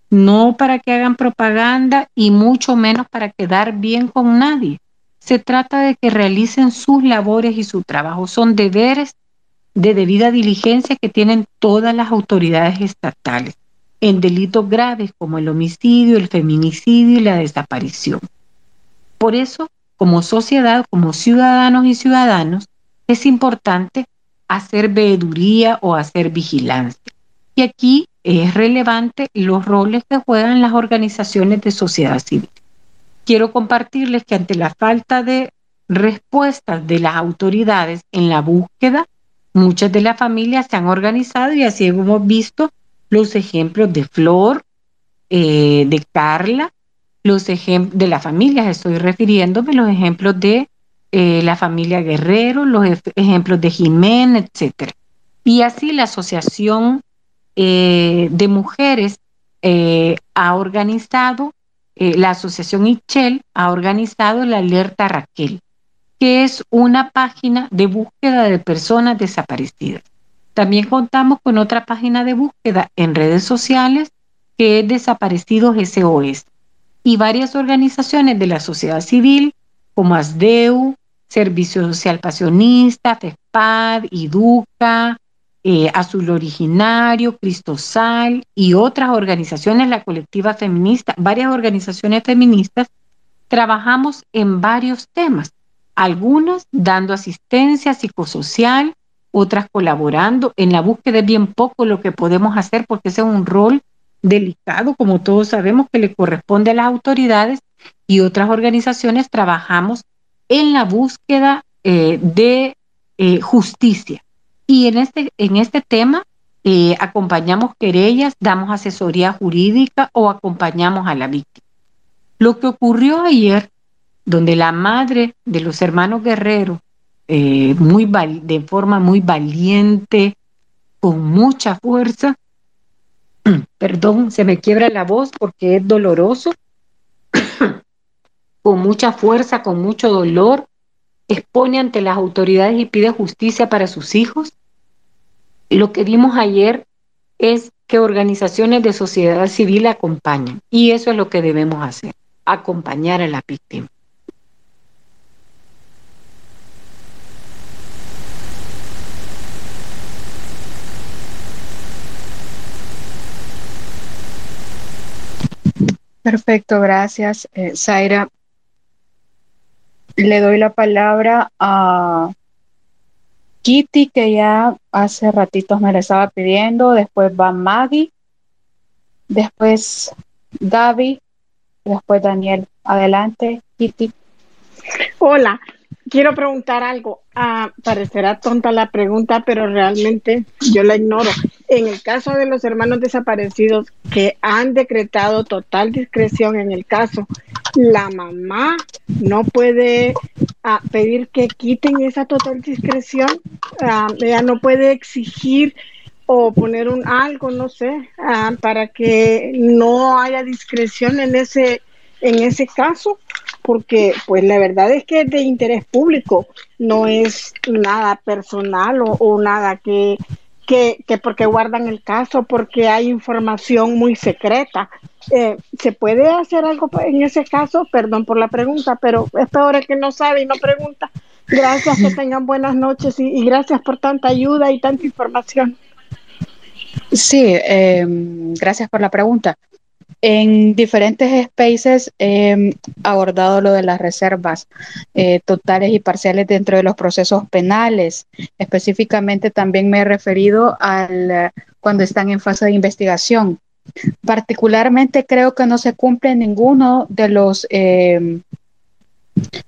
no para que hagan propaganda y mucho menos para quedar bien con nadie. Se trata de que realicen sus labores y su trabajo. Son deberes de debida diligencia que tienen todas las autoridades estatales en delitos graves como el homicidio, el feminicidio y la desaparición. Por eso, como sociedad, como ciudadanos y ciudadanos, es importante hacer veeduría o hacer vigilancia. Y aquí es relevante los roles que juegan las organizaciones de sociedad civil. Quiero compartirles que ante la falta de respuestas de las autoridades en la búsqueda, muchas de las familias se han organizado y así hemos visto los ejemplos de Flor, eh, de Carla, los ejemplos de la familia, estoy refiriéndome los ejemplos de eh, la familia Guerrero, los ejemplos de Jiménez, etcétera. Y así la Asociación eh, de Mujeres eh, ha organizado, la Asociación Ichel ha organizado la Alerta Raquel, que es una página de búsqueda de personas desaparecidas. También contamos con otra página de búsqueda en redes sociales que es Desaparecidos SOS y varias organizaciones de la sociedad civil como ASDEU, Servicio Social Pasionista, FESPAD, IDUCA, eh, Azul Originario, Cristosal y otras organizaciones, la colectiva feminista, varias organizaciones feministas, trabajamos en varios temas, algunas dando asistencia psicosocial, otras colaborando. En la búsqueda es bien poco lo que podemos hacer porque ese es un rol delicado, como todos sabemos, que le corresponde a las autoridades y otras organizaciones trabajamos en la búsqueda eh, de eh, justicia. Y en este, en este tema eh, acompañamos querellas, damos asesoría jurídica o acompañamos a la víctima. Lo que ocurrió ayer, donde la madre de los hermanos Guerrero, muy de forma muy valiente, con mucha fuerza, perdón, se me quiebra la voz porque es doloroso, con mucha fuerza, con mucho dolor, expone ante las autoridades y pide justicia para sus hijos. Lo que vimos ayer es que organizaciones de sociedad civil acompañan y eso es lo que debemos hacer, acompañar a la víctima.
Perfecto, gracias, eh, Zaira. Le doy la palabra a Kitty, que ya hace ratitos me la estaba pidiendo. Después va Maggie. Después Gaby. Después Daniel. Adelante, Kitty.
Hola, quiero preguntar algo. Ah, parecerá tonta la pregunta, pero realmente yo la ignoro. En el caso de los hermanos desaparecidos que han decretado total discreción en el caso, la mamá no puede ah, pedir que quiten esa total discreción, ah, ella no puede exigir o poner un algo, no sé, para que no haya discreción en ese en ese caso porque pues la verdad es que es de interés público, no es nada personal o, nada que, que, porque guardan el caso, porque hay información muy secreta. Eh, ¿Se puede hacer algo en ese caso? Perdón por la pregunta, pero es peor que no sabe y no pregunta. Gracias, que tengan buenas noches y, gracias por tanta ayuda y tanta información.
Sí, em, gracias por la pregunta. En diferentes spaces he abordado lo de las reservas eh, totales y parciales dentro de los procesos penales. Específicamente también me he referido al cuando están en fase de investigación. Particularmente creo que no se cumple ninguno de los em,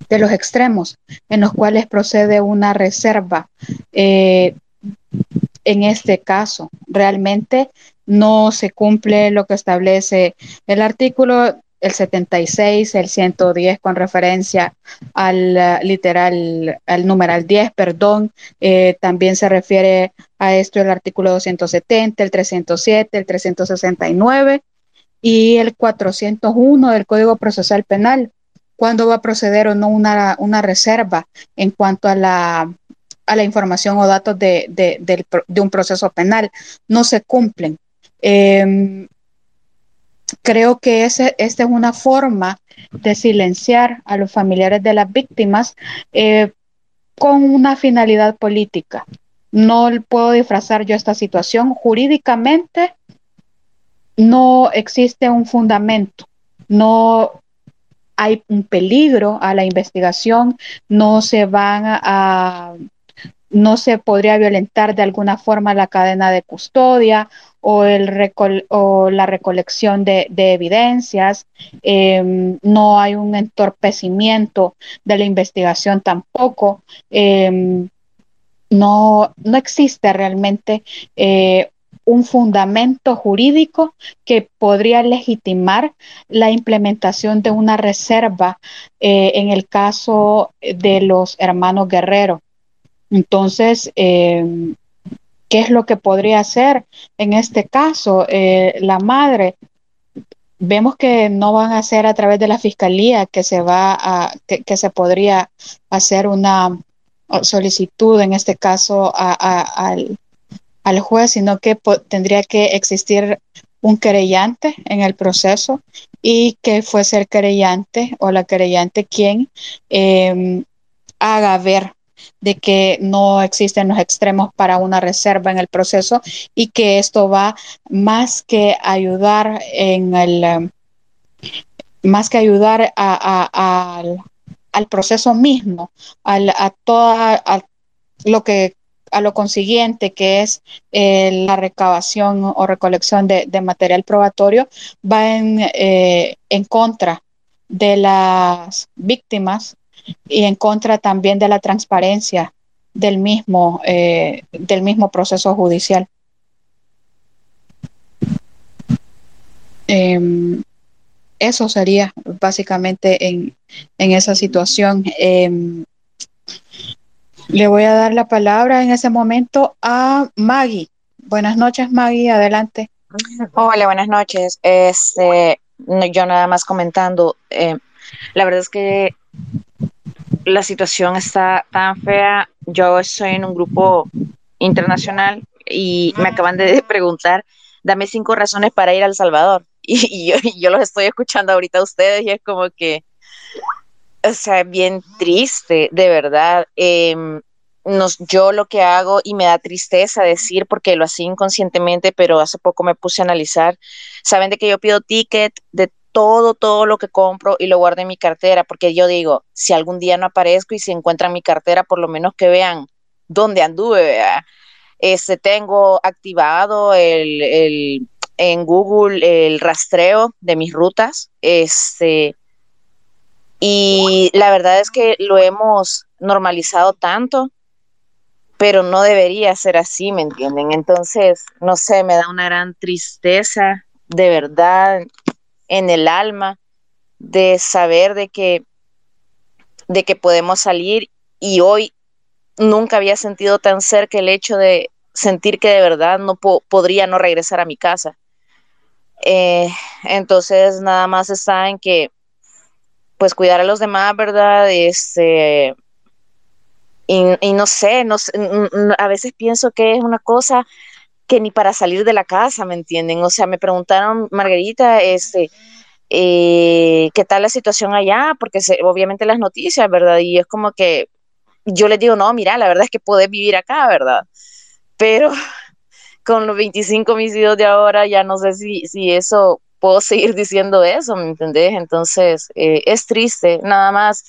de los extremos en los cuales procede una reserva. Eh, en este caso, realmente no se cumple lo que establece el artículo el 76, el 110 con referencia al uh, literal, al numeral 10, perdón. Eh, también se refiere a esto el artículo 270, el 307, el 369 y el 401 del Código Procesal Penal. ¿Cuándo va a proceder o no una, una reserva en cuanto a la, a la información o datos de, de, de un proceso penal? No se cumplen. Em, creo que ese, esta es una forma de silenciar a los familiares de las víctimas eh, con una finalidad política. No puedo disfrazar yo esta situación. Jurídicamente no existe un fundamento, no hay un peligro a la investigación, no se van a no se podría violentar de alguna forma la cadena de custodia o, el o la recolección de, evidencias, em, no hay un entorpecimiento de la investigación tampoco, em, no, no existe realmente eh, un fundamento jurídico que podría legitimar la implementación de una reserva eh, en el caso de los hermanos Guerrero. Entonces, em, ¿qué es lo que podría hacer en este caso? Eh, la madre, vemos que no van a ser a través de la fiscalía que se va a, que, se podría hacer una solicitud, en este caso, al, juez, sino que tendría que existir un querellante en el proceso y que fuese el querellante o la querellante quien em, haga ver de que no existen los extremos para una reserva en el proceso y que esto va más que ayudar en el um, más que ayudar al, proceso mismo, a toda lo que a lo consiguiente, que es eh, la recabación o recolección de, material probatorio, va en, eh, en contra de las víctimas y en contra también de la transparencia del mismo, eh, del mismo proceso judicial. Eh, eso sería básicamente en, en esa situación. Eh, le voy a dar la palabra en ese momento a Maggie. Buenas noches, Maggie, adelante.
Hola, buenas noches. Este, yo nada más comentando, eh, la verdad es que la situación está tan fea. Yo estoy en un grupo internacional y me acaban de preguntar, dame cinco razones para ir a El Salvador. Y, yo, yo, los estoy escuchando ahorita a ustedes y es como que, o sea, bien triste, de verdad. Eh, nos, yo lo que hago y me da tristeza decir porque lo hacía inconscientemente, pero hace poco me puse a analizar, saben de que yo pido ticket de todo, todo lo que compro y lo guardo en mi cartera, porque yo digo, si algún día no aparezco y se encuentra mi cartera, por lo menos que vean dónde anduve. Este, tengo activado el, el en Google el rastreo de mis rutas. Este, y la verdad es que lo hemos normalizado tanto, pero no debería ser así, ¿me entienden? Entonces, no sé, me da una gran tristeza, de verdad, en el alma, de saber de que, de que podemos salir y hoy nunca había sentido tan cerca el hecho de sentir que de verdad no po podría no regresar a mi casa. Eh, entonces, nada más está en que, pues, cuidar a los demás, ¿verdad? Este, y, y no sé, no, a veces pienso que es una cosa que ni para salir de la casa, ¿me entienden? O sea, me preguntaron, Margarita, este, eh, ¿qué tal la situación allá? Porque obviamente las noticias, ¿verdad? Y es como que yo les digo, no, mira, la verdad es que podés vivir acá, ¿verdad? Pero con los 25 homicidios de ahora, ya no sé si, si eso puedo seguir diciendo eso, ¿me entendés? Entonces, eh, es triste, nada más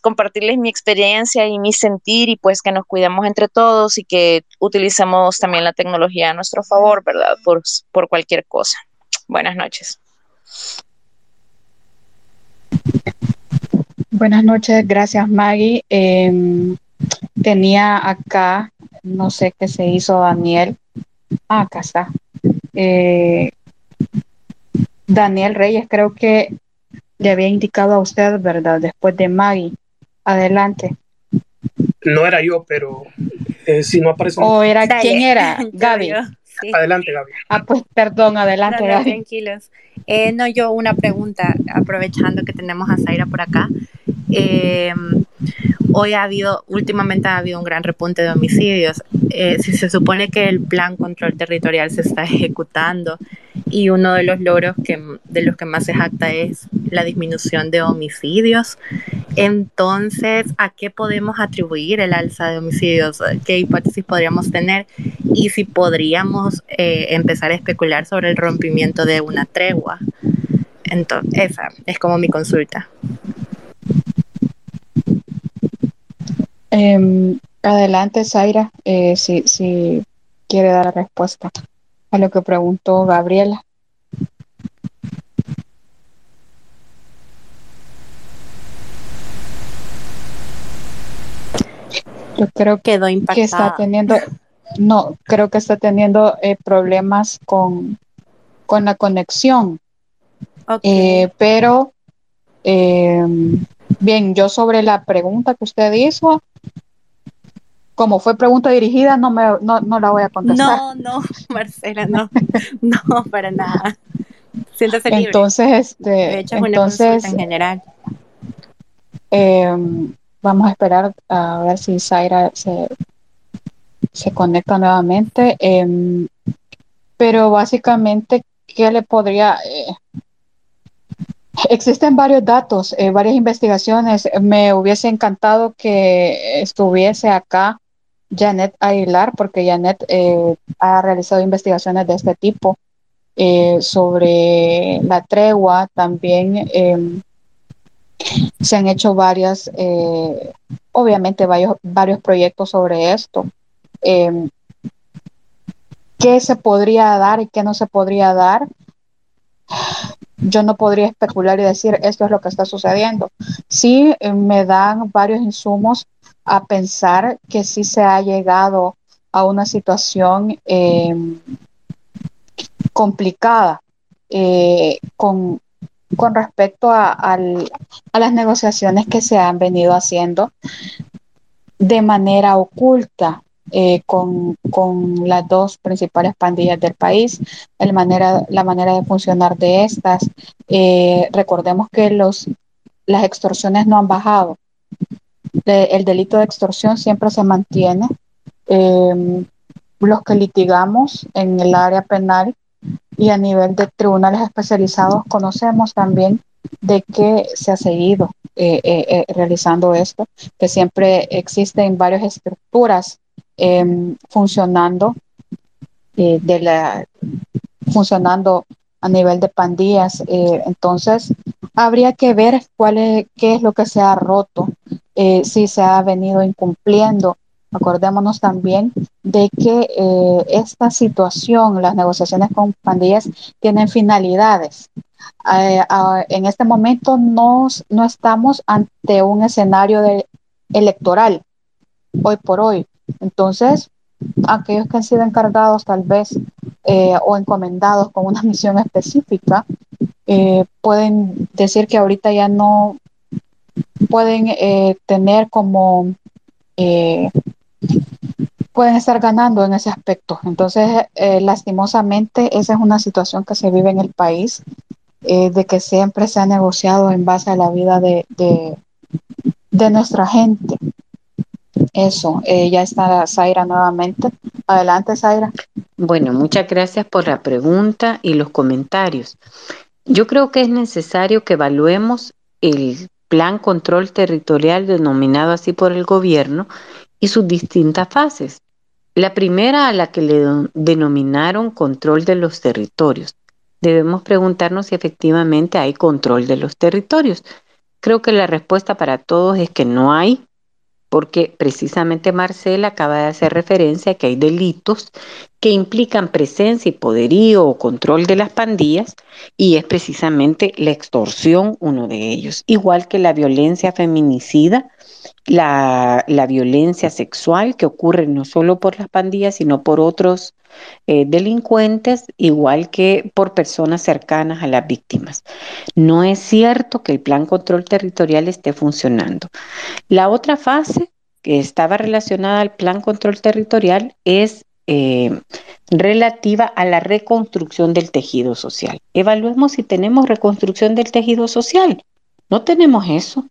compartirles mi experiencia y mi sentir y pues que nos cuidemos entre todos y que utilicemos también la tecnología a nuestro favor, ¿verdad? Por, por cualquier cosa. Buenas noches.
Buenas noches, gracias Maggie. Eh, tenía acá, no sé qué se hizo Daniel. Ah, acá está. Eh, Daniel Reyes, creo que le había indicado a usted, ¿verdad? Después de Maggie. Adelante.
No era yo, pero eh, si no aparece.
¿O era quién era? Gaby.
Sí. Adelante, Gaby.
Ah, pues perdón, adelante,
no,
Gaby.
Tranquilos. Eh, no, yo una pregunta, aprovechando que tenemos a Zaira por acá. Eh, hoy ha habido, últimamente ha habido un gran repunte de homicidios. Eh, si se supone que el plan control territorial se está ejecutando y uno de los logros que, de los que más se jacta es la disminución de homicidios, entonces, ¿a qué podemos atribuir el alza de homicidios? ¿Qué hipótesis podríamos tener? Y si podríamos eh, empezar a especular sobre el rompimiento de una tregua. Entonces, esa es como mi consulta.
Eh, adelante, Zaira, eh, si, si quiere dar respuesta a lo que preguntó Gabriela. Yo creo
Quedó
que está teniendo, no, creo que está teniendo eh, problemas con, con la conexión.
Okay.
Eh, pero, eh, bien, yo sobre la pregunta que usted hizo, como fue pregunta dirigida, no, me, no, no la voy a contestar.
No, no, Marcela, no, no, para nada. Siéntase libre.
Entonces, este,
De hecho, es
entonces,
una en general.
Eh, vamos a esperar a ver si Zaira se, se conecta nuevamente. Eh, pero básicamente, ¿qué le podría...? Eh, existen varios datos, eh, varias investigaciones. Me hubiese encantado que estuviese acá Janet Aguilar, porque Janet eh, ha realizado investigaciones de este tipo eh, sobre la tregua. También em, se han hecho varias, eh, obviamente varios, varios proyectos sobre esto. Em, ¿Qué se podría dar y qué no se podría dar? yo no podría especular y decir esto es lo que está sucediendo. Sí eh, me dan varios insumos a pensar que sí se ha llegado a una situación eh, complicada eh, con, con, respecto a, las negociaciones que se han venido haciendo de manera oculta eh, con, con, las dos principales pandillas del país, el manera, la manera de funcionar de estas. Eh, recordemos que los, las extorsiones no han bajado. El delito de extorsión siempre se mantiene. Eh, los que litigamos en el área penal y a nivel de tribunales especializados conocemos también de que se ha seguido eh, eh, eh realizando esto, que siempre existen varias estructuras eh, funcionando de la funcionando a nivel de pandillas. Entonces, habría que ver cuál qué es lo que se ha roto, si se ha venido incumpliendo. Acordémonos también de que esta situación, las negociaciones con pandillas, tienen finalidades. en este momento no, no estamos ante un escenario electoral, hoy por hoy. Entonces, aquellos que han sido encargados tal vez eh, o encomendados con una misión específica, eh, pueden decir que ahorita ya no pueden eh, tener como, eh, pueden estar ganando en ese aspecto. Entonces, eh, lastimosamente, esa es una situación que se vive en el país, eh, de que siempre se ha negociado en base a la vida de, de, de nuestra gente. Eso, ya está Zaira nuevamente. Adelante, Zaira.
Bueno, muchas gracias por la pregunta y los comentarios. Yo creo que es necesario que evaluemos el plan control territorial denominado así por el gobierno y sus distintas fases. La primera a la que le denominaron control de los territorios. Debemos preguntarnos si efectivamente hay control de los territorios. Creo que la respuesta para todos es que no hay porque precisamente Marcela acaba de hacer referencia a que hay delitos que implican presencia y poderío o control de las pandillas y es precisamente la extorsión uno de ellos, igual que la violencia feminicida, la, la violencia sexual que ocurre no solo por las pandillas, sino por otros eh, delincuentes, igual que por personas cercanas a las víctimas. No es cierto que el plan control territorial esté funcionando. La otra fase que estaba relacionada al plan control territorial es eh, relativa a la reconstrucción del tejido social. Evaluemos si tenemos reconstrucción del tejido social. No tenemos eso.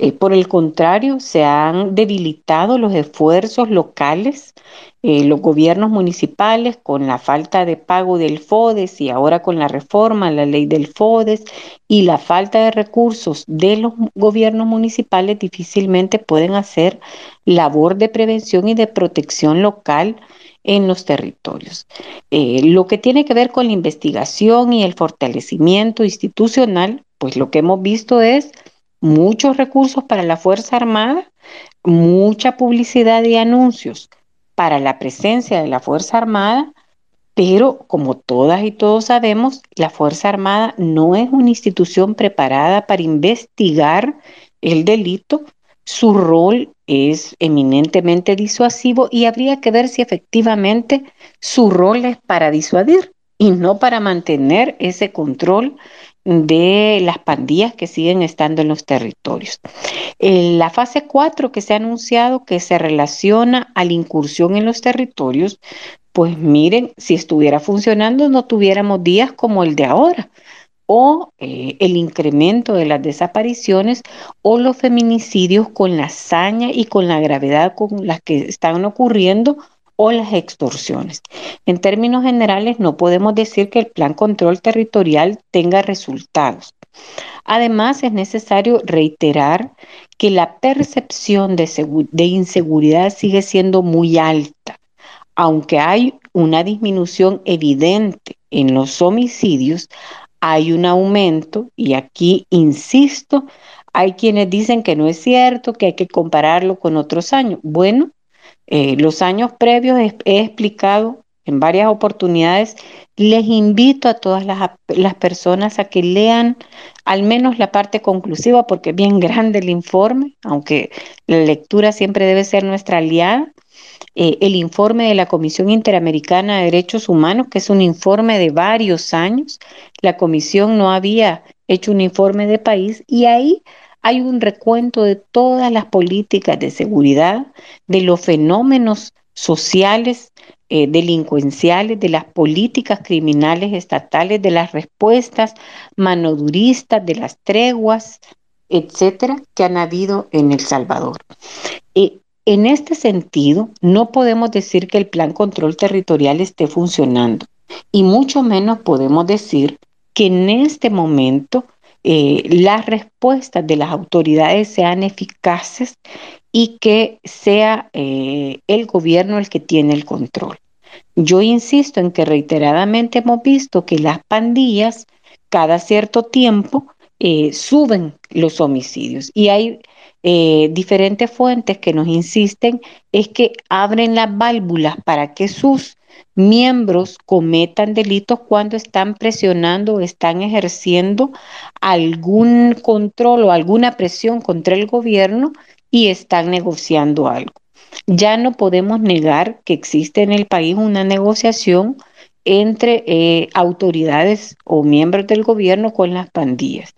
Eh, por el contrario, se han debilitado los esfuerzos locales, eh, los gobiernos municipales con la falta de pago del FODES y ahora con la reforma la ley del FODES y la falta de recursos de los gobiernos municipales difícilmente pueden hacer labor de prevención y de protección local en los territorios. Eh, lo que tiene que ver con la investigación y el fortalecimiento institucional, pues lo que hemos visto es muchos recursos para la Fuerza Armada, mucha publicidad y anuncios para la presencia de la Fuerza Armada, pero como todas y todos sabemos, la Fuerza Armada no es una institución preparada para investigar el delito. Su rol es eminentemente disuasivo y habría que ver si efectivamente su rol es para disuadir y no para mantener ese control de las pandillas que siguen estando en los territorios. En la fase 4 que se ha anunciado que se relaciona a la incursión en los territorios, pues miren, si estuviera funcionando no tuviéramos días como el de ahora o eh, el incremento de las desapariciones o los feminicidios con la hazaña y con la gravedad con las que están ocurriendo o las extorsiones. En términos generales, no podemos decir que el plan control territorial tenga resultados. Además, es necesario reiterar que la percepción de, de, inseguridad sigue siendo muy alta, aunque hay una disminución evidente en los homicidios, hay un aumento, y aquí insisto, hay quienes dicen que no es cierto, que hay que compararlo con otros años. Bueno, eh, los años previos he, explicado en varias oportunidades, les invito a todas las, las, personas a que lean al menos la parte conclusiva, porque es bien grande el informe, aunque la lectura siempre debe ser nuestra aliada. Eh, el informe de la Comisión Interamericana de Derechos Humanos, que es un informe de varios años. La Comisión no había hecho un informe de país y ahí hay un recuento de todas las políticas de seguridad, de los fenómenos sociales, eh, delincuenciales, de las políticas criminales estatales, de las respuestas manoduristas, de las treguas, etcétera, que han habido en El Salvador. En este sentido, no podemos decir que el plan control territorial esté funcionando y mucho menos podemos decir que en este momento eh, las respuestas de las autoridades sean eficaces y que sea eh, el gobierno el que tiene el control. Yo insisto en que reiteradamente hemos visto que las pandillas cada cierto tiempo eh, suben los homicidios y hay diferentes fuentes que nos insisten es que abren las válvulas para que sus miembros cometan delitos cuando están presionando o están ejerciendo algún control o alguna presión contra el gobierno y están negociando algo. Ya no podemos negar que existe en el país una negociación entre eh, autoridades o miembros del gobierno con las pandillas.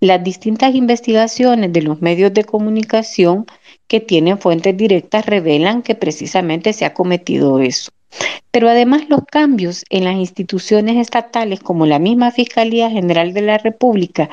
Las distintas investigaciones de los medios de comunicación que tienen fuentes directas revelan que precisamente se ha cometido eso. Pero además los cambios en las instituciones estatales, como la misma Fiscalía General de la República,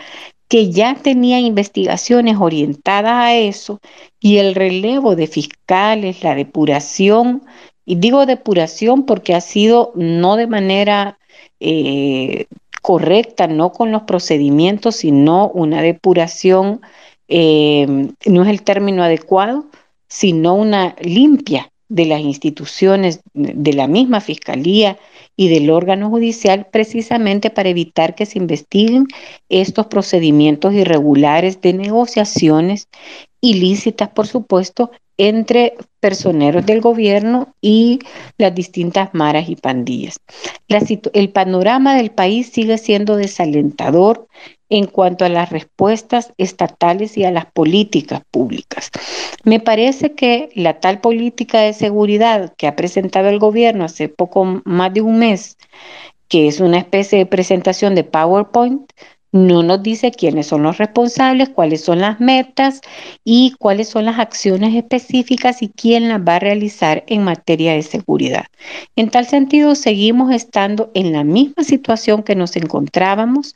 que ya tenía investigaciones orientadas a eso, y el relevo de fiscales, la depuración, y digo depuración porque ha sido no de manera eh, correcta, no con los procedimientos, sino una depuración, eh, no es el término adecuado, sino una limpia de las instituciones, de la misma Fiscalía y del órgano judicial, precisamente para evitar que se investiguen estos procedimientos irregulares de negociaciones ilícitas, por supuesto, entre personeros del gobierno y las distintas maras y pandillas. el panorama del país sigue siendo desalentador en cuanto a las respuestas estatales y a las políticas públicas. Me parece que la tal política de seguridad que ha presentado el gobierno hace poco más de un mes, que es una especie de presentación de PowerPoint, no nos dice quiénes son los responsables, cuáles son las metas y cuáles son las acciones específicas y quién las va a realizar en materia de seguridad. En tal sentido, seguimos estando en la misma situación que nos encontrábamos,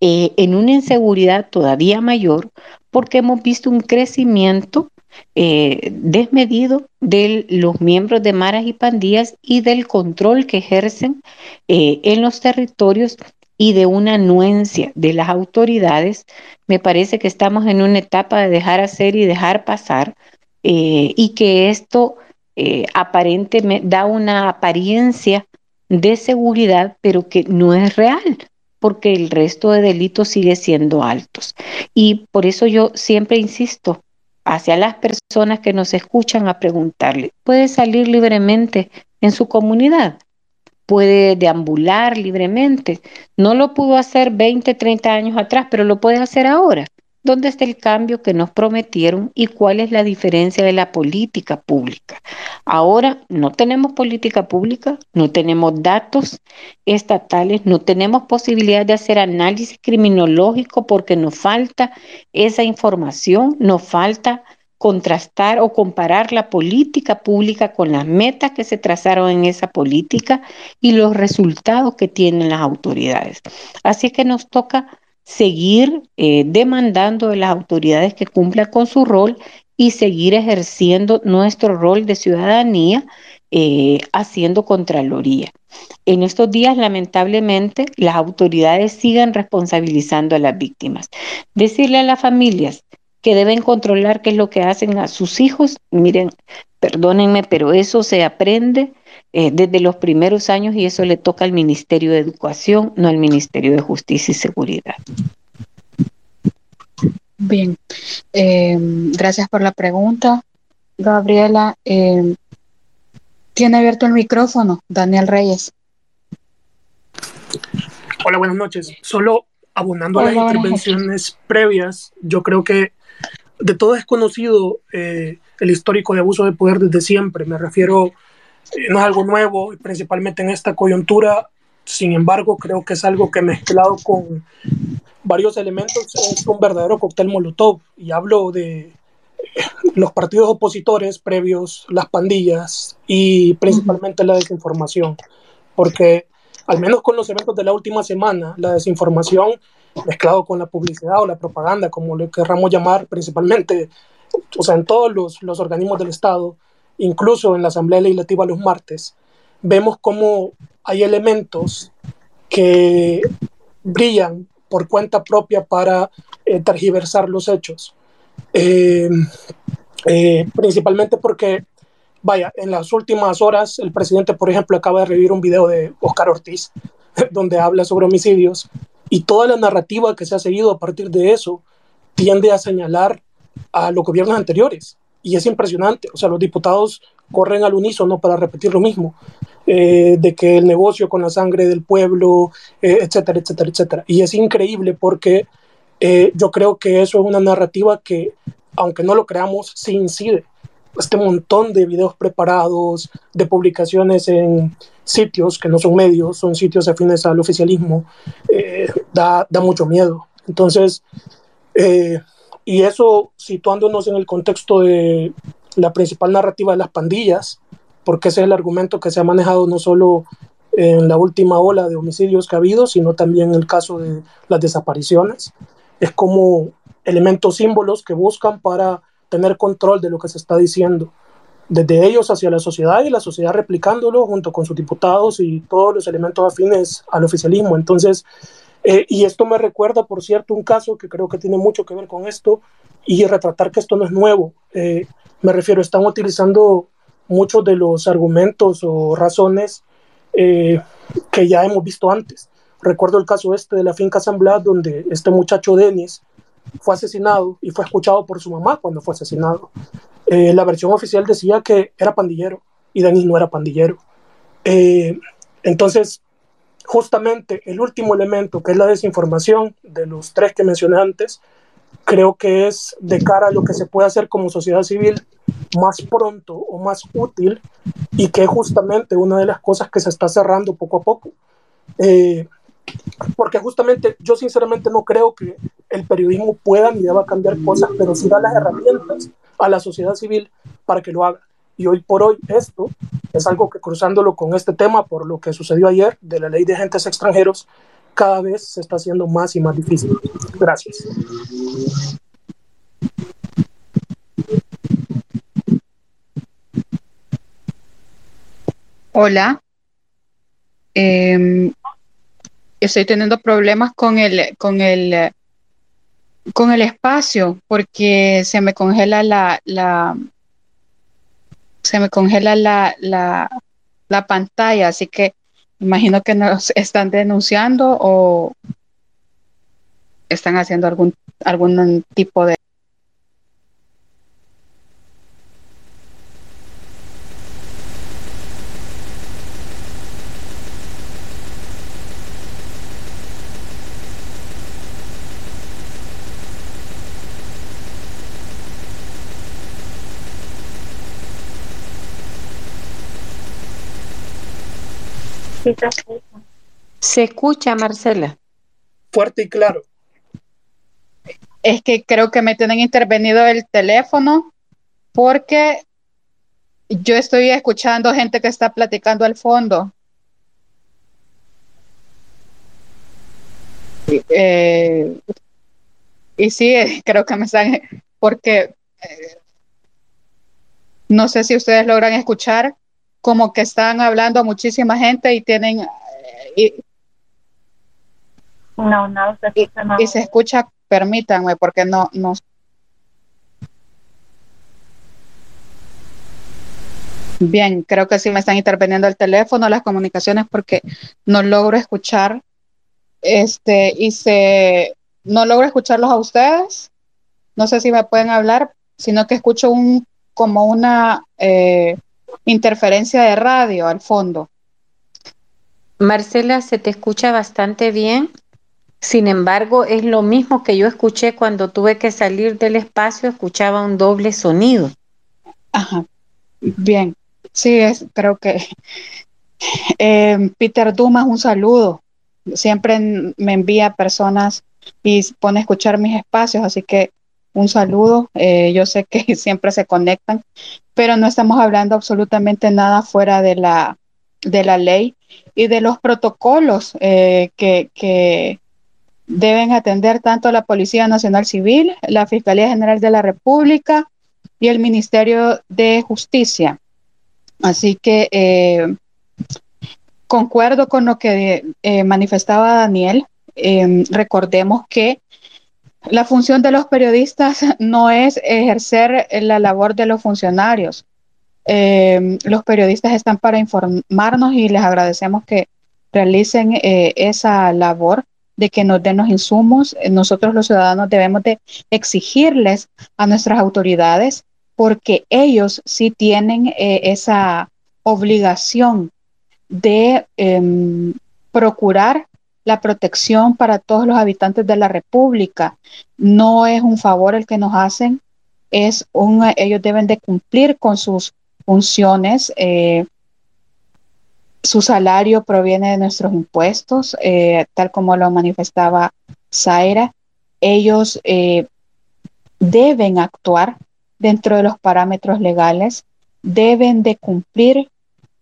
eh, en una inseguridad todavía mayor, porque hemos visto un crecimiento eh, desmedido de los miembros de maras y pandillas y del control que ejercen eh, en los territorios y de una anuencia de las autoridades, me parece que estamos en una etapa de dejar hacer y dejar pasar eh, y que esto eh, aparentemente da una apariencia de seguridad, pero que no es real, porque el resto de delitos sigue siendo altos. Y por eso yo siempre insisto hacia las personas que nos escuchan a preguntarle, ¿puede salir libremente en su comunidad? Puede deambular libremente. No lo pudo hacer 20, 30 años atrás, pero lo puede hacer ahora. ¿Dónde está el cambio que nos prometieron y cuál es la diferencia de la política pública? Ahora no tenemos política pública, no tenemos datos estatales, no tenemos posibilidad de hacer análisis criminológico porque nos falta esa información, nos falta contrastar o comparar la política pública con las metas que se trazaron en esa política y los resultados que tienen las autoridades. Así que nos toca seguir eh, demandando de las autoridades que cumplan con su rol y seguir ejerciendo nuestro rol de ciudadanía eh, haciendo contraloría. En estos días, lamentablemente, las autoridades siguen responsabilizando a las víctimas. Decirle a las familias, que deben controlar qué es lo que hacen a sus hijos. Miren, perdónenme, pero eso se aprende eh, desde los primeros años y eso le toca al Ministerio de Educación, no al Ministerio de Justicia y Seguridad.
Bien, em, gracias por la pregunta, Gabriela. Em, Tiene abierto el micrófono, Daniel Reyes.
Hola, buenas noches. Solo abonando a las intervenciones previas, yo creo que de todo es conocido eh, el histórico de abuso de poder desde siempre. Me refiero, eh, no es algo nuevo, principalmente en esta coyuntura. Sin embargo, creo que es algo que mezclado con varios elementos es un verdadero cóctel molotov. Y hablo de eh, los partidos opositores previos, las pandillas y principalmente la desinformación. Porque al menos con los eventos de la última semana, la desinformación mezclado con la publicidad o la propaganda, como le querramos llamar principalmente, o sea, en todos los, los organismos del Estado, incluso en la Asamblea Legislativa los martes, vemos cómo hay elementos que brillan por cuenta propia para eh, tergiversar los hechos. Eh, eh, principalmente porque Vaya, en las últimas horas el presidente, por ejemplo, acaba de revivir un video de Oscar Ortiz donde habla sobre homicidios y toda la narrativa que se ha seguido a partir de eso tiende a señalar a los gobiernos anteriores. Y es impresionante, o sea, los diputados corren al unísono para repetir lo mismo, eh, de que el negocio con la sangre del pueblo, eh, etcétera, etcétera, etcétera. Y es increíble porque eh, yo creo que eso es una narrativa que, aunque no lo creamos, sí incide este montón de videos preparados, de publicaciones en sitios que no son medios, son sitios afines al oficialismo, eh, da, da, mucho miedo. Entonces, eh, y eso situándonos en el contexto de la principal narrativa de las pandillas, porque ese es el argumento que se ha manejado no solo en la última ola de homicidios que ha habido, sino también el caso de las desapariciones. Es como elementos símbolos que buscan para tener control de lo que se está diciendo, desde ellos hacia la sociedad y la sociedad replicándolo junto con sus diputados y todos los elementos afines al oficialismo. Entonces, eh, y esto me recuerda, por cierto, un caso que creo que tiene mucho que ver con esto y retratar que esto no es nuevo. Eh, me refiero, están utilizando muchos de los argumentos o razones eh, que ya hemos visto antes. Recuerdo el caso este de la finca San Blas, donde este muchacho Denis fue asesinado y fue escuchado por su mamá cuando fue asesinado. Eh, la versión oficial decía que era pandillero y Denis no era pandillero. Eh, entonces, justamente el último elemento, que es la desinformación de los tres que mencioné antes, creo que es de cara a lo que se puede hacer como sociedad civil más pronto o más útil y que es justamente una de las cosas que se está cerrando poco a poco. Eh, porque justamente yo sinceramente no creo que el periodismo pueda ni deba cambiar cosas, pero sí da las herramientas a la sociedad civil para que lo haga. Y hoy por hoy esto es algo que cruzándolo con este tema, por lo que sucedió ayer de la ley de agentes extranjeros, cada vez se está haciendo más y más difícil. Gracias.
Hola. Eh, estoy teniendo problemas con el, con el, con el espacio porque se me congela la, la se me congela la, la, la pantalla, así que imagino que nos están denunciando o están haciendo algún, algún tipo de
Se escucha, Marcela.
Fuerte y claro.
Es que creo que me tienen intervenido el teléfono porque yo estoy escuchando gente que está platicando al fondo. Eh, y sí, creo que me están, porque eh, no sé si ustedes logran escuchar, como que están hablando a muchísima gente y tienen... Y,
no, no se escucha
y, y se escucha, permítanme, porque no, no Bien, creo que sí me están interviniendo el teléfono, las comunicaciones, porque no logro escuchar, este, y se, no logro escucharlos a ustedes. No sé si me pueden hablar, sino que escucho un, como una, eh, interferencia de radio al fondo.
Marcela, se te escucha bastante bien. Sin embargo, es lo mismo que yo escuché cuando tuve que salir del espacio, escuchaba un doble sonido.
Ajá. Bien. Sí, es, creo que eh, Peter Dumas, un saludo. Siempre me envía personas y pone a escuchar mis espacios, así que un saludo. Eh, yo sé que siempre se conectan, pero no estamos hablando absolutamente nada fuera de la, de la ley y de los protocolos eh, que, deben atender tanto la Policía Nacional Civil, la Fiscalía General de la República y el Ministerio de Justicia. Así que eh, concuerdo con lo que manifestaba Daniel. Em, recordemos que la función de los periodistas no es ejercer la labor de los funcionarios. Em, los periodistas están para informarnos y les agradecemos que realicen eh, esa labor de que nos den los insumos. Nosotros los ciudadanos debemos de exigirles a nuestras autoridades porque ellos sí tienen eh, esa obligación de em, procurar la protección para todos los habitantes de la República. No es un favor el que nos hacen, es un, ellos deben de cumplir con sus funciones. Eh, su salario proviene de nuestros impuestos, eh, tal como lo manifestaba Zaira. Ellos eh, deben actuar dentro de los parámetros legales, deben de cumplir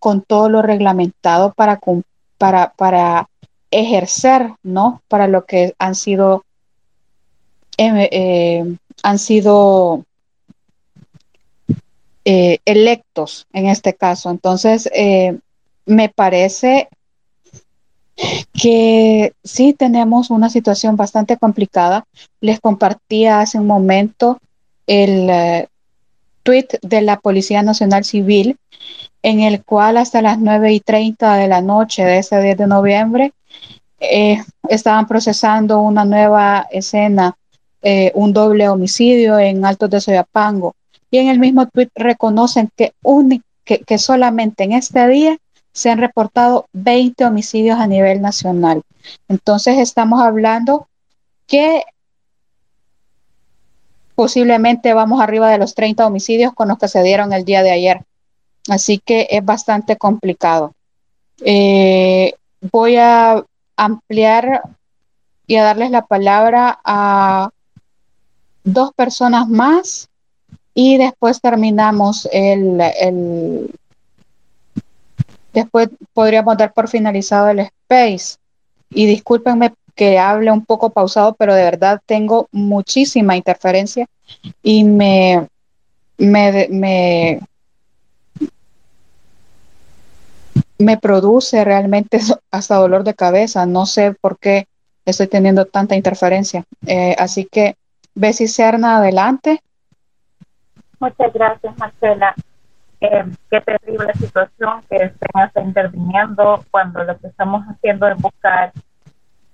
con todo lo reglamentado para, para, para ejercer, ¿no? Para lo que han sido, eh, eh, han sido eh, electos en este caso. Entonces, me parece que sí tenemos una situación bastante complicada. Les compartía hace un momento el eh, tweet de la Policía Nacional Civil, en el cual hasta las 9 y 30 de la noche de ese 10 de noviembre eh, estaban procesando una nueva escena, eh, un doble homicidio en Altos de Soyapango. Y en el mismo tweet reconocen que, que, que solamente en este día se han reportado 20 homicidios a nivel nacional. Entonces estamos hablando que posiblemente vamos arriba de los 30 homicidios con los que se dieron el día de ayer. Así que es bastante complicado. Eh, voy a ampliar y a darles la palabra a dos personas más y después terminamos el, el después podríamos dar por finalizado el space. Y discúlpenme que hable un poco pausado, pero de verdad tengo muchísima interferencia y me, me, me, me produce realmente hasta dolor de cabeza. No sé por qué estoy teniendo tanta interferencia. Eh, así que, Bessie Serna, adelante.
Muchas gracias, Marcela. Eh, qué terrible situación que estén interviniendo cuando lo que estamos haciendo es buscar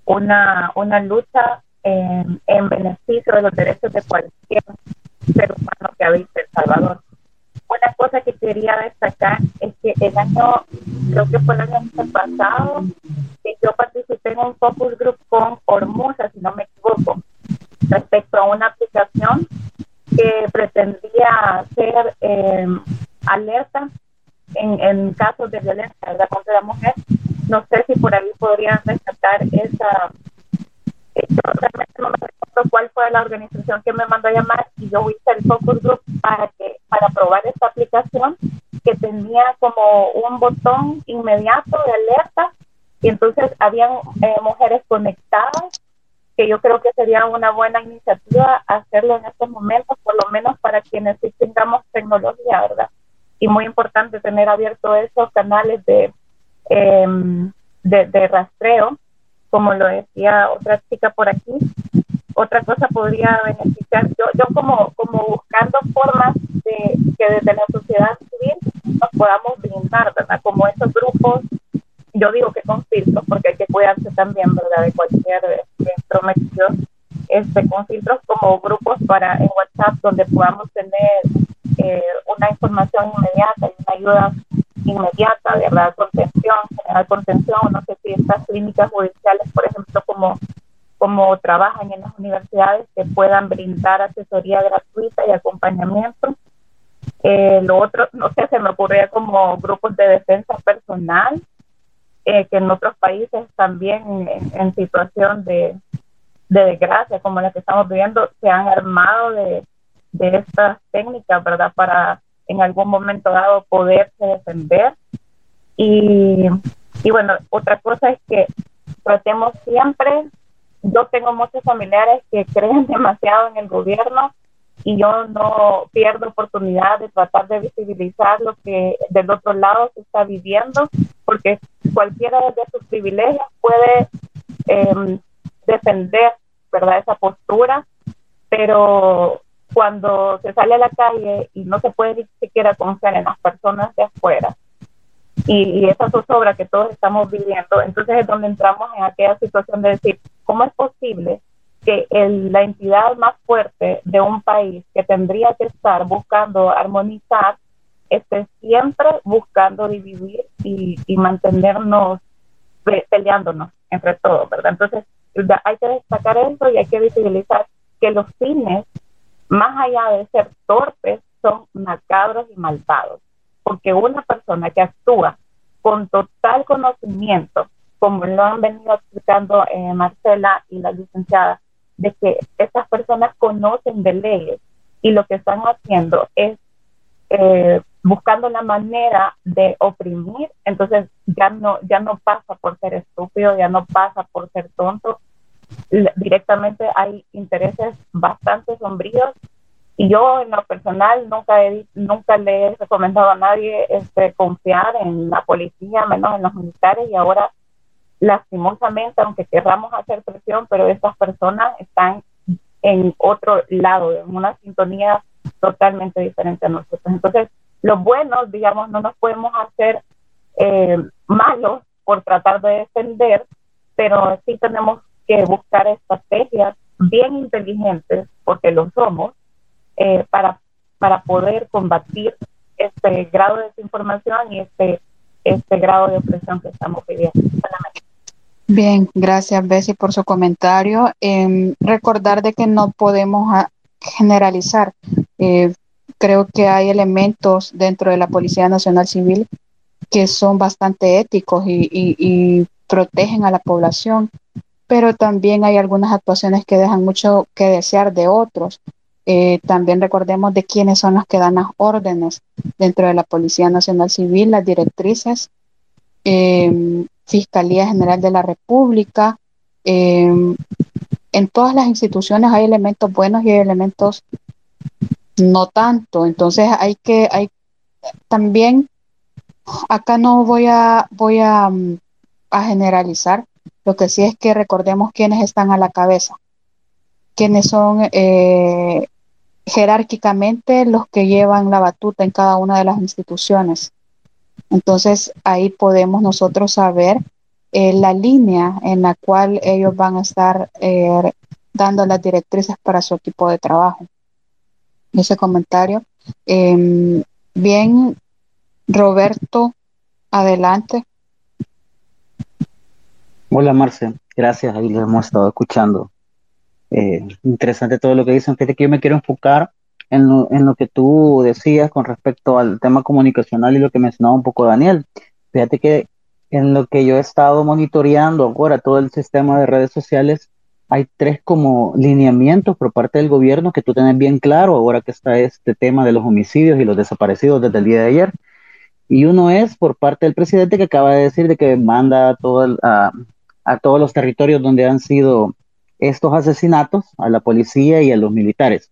una, una lucha en, en, beneficio de los derechos de cualquier ser humano que habite El Salvador. Una cosa que quería destacar es que el año, creo que fue el año pasado, que yo participé en un focus group con Ormusa, si no me equivoco, respecto a una aplicación que pretendía ser eh, alerta en, en, casos de violencia contra la mujer. No sé si por ahí podrían rescatar esa realmente no me recuerdo cuál fue la organización que me mandó a llamar y yo hice el focus group para que para probar esta aplicación que tenía como un botón inmediato de alerta y entonces habían eh, mujeres conectadas que yo creo que sería una buena iniciativa hacerlo en estos momentos, por lo menos para quienes tengamos tecnología, ¿verdad? Y muy importante tener abiertos esos canales de, em, de, de rastreo como lo decía otra chica por aquí, otra cosa podría beneficiar. Yo, yo como, como buscando formas de que desde la sociedad civil nos podamos brindar, ¿verdad? Como esos grupos, yo digo que con filtros, porque hay que cuidarse también, ¿verdad? De cualquier intromisión, este, con filtros como grupos para en WhatsApp donde podamos tener eh, una información inmediata y una ayuda inmediata, ¿verdad? Contención, general contención, no sé si estas clínicas judiciales, por ejemplo, como, como trabajan en las universidades, que puedan brindar asesoría gratuita y acompañamiento. Eh, lo otro, no sé, se me ocurría como grupos de defensa personal, eh, que en otros países también en, situación de, de, desgracia como la que estamos viviendo, se han armado de, de estas técnicas, ¿verdad? Para en algún momento dado poderse defender. Y, y bueno, otra cosa es que tratemos siempre, yo tengo muchos familiares que creen demasiado en el gobierno y yo no pierdo oportunidad de tratar de visibilizar lo que del otro lado se está viviendo, porque cualquiera de sus privilegios puede em, defender, ¿verdad?, esa postura, pero cuando se sale a la calle y no se puede ni siquiera confiar en las personas de afuera, y, esa zozobra que todos estamos viviendo, entonces es donde entramos en aquella situación de decir, ¿cómo es posible que la entidad más fuerte de un país que tendría que estar buscando armonizar esté siempre buscando dividir y, y mantenernos peleándonos entre todos, ¿verdad? Entonces hay que destacar eso y hay que visibilizar que los fines, más allá de ser torpes, son macabros y malvados, porque una persona que actúa con total conocimiento, como lo han venido explicando eh, Marcela y la licenciada, de que estas personas conocen de leyes y lo que están haciendo es eh, buscando la manera de oprimir, entonces ya no, ya no pasa por ser estúpido, ya no pasa por ser tonto, directamente hay intereses bastante sombríos y yo en lo personal nunca he, nunca le he recomendado a nadie este, confiar en la policía, menos en los militares y ahora lastimosamente, aunque querramos hacer presión, pero estas personas están en otro lado, en una sintonía totalmente diferente a nosotros. Entonces, los buenos, digamos, no nos podemos hacer eh, malos por tratar de defender, pero sí tenemos que buscar estrategias bien inteligentes, porque lo somos, eh, para, para poder combatir este grado de desinformación y este, este grado de opresión que estamos viviendo.
Bien, gracias Bessie por su comentario. Em, recordar de que no podemos ah, generalizar. Eh, creo que hay elementos dentro de la Policía Nacional Civil que son bastante éticos y, protegen a la población, pero también hay algunas actuaciones que dejan mucho que desear de otros. Eh, también recordemos de quiénes son los que dan las órdenes dentro de la Policía Nacional Civil, las directrices. Eh, Fiscalía General de la República. Em, en todas las instituciones hay elementos buenos y hay elementos no tanto. Entonces hay que, hay también, acá no voy a, voy a, mm, a generalizar. Lo que sí es que recordemos quiénes están a la cabeza, quiénes son eh, jerárquicamente los que llevan la batuta en cada una de las instituciones. Entonces ahí podemos nosotros saber eh, la línea en la cual ellos van a estar eh, dando las directrices para su equipo de trabajo. Ese comentario. Em, bien, Roberto, adelante.
Hola Marce, gracias, ahí lo hemos estado escuchando. Eh, interesante todo lo que dicen. Fíjate que yo me quiero enfocar en lo, que tú decías con respecto al tema comunicacional y lo que mencionaba un poco Daniel. Fíjate que en lo que yo he estado monitoreando ahora todo el sistema de redes sociales, hay tres como lineamientos por parte del gobierno que tú tenés bien claro ahora que está este tema de los homicidios y los desaparecidos desde el día de ayer. Y uno es por parte del presidente que acaba de decir de que manda todo a, a todos los territorios donde han sido estos asesinatos, a la policía y a los militares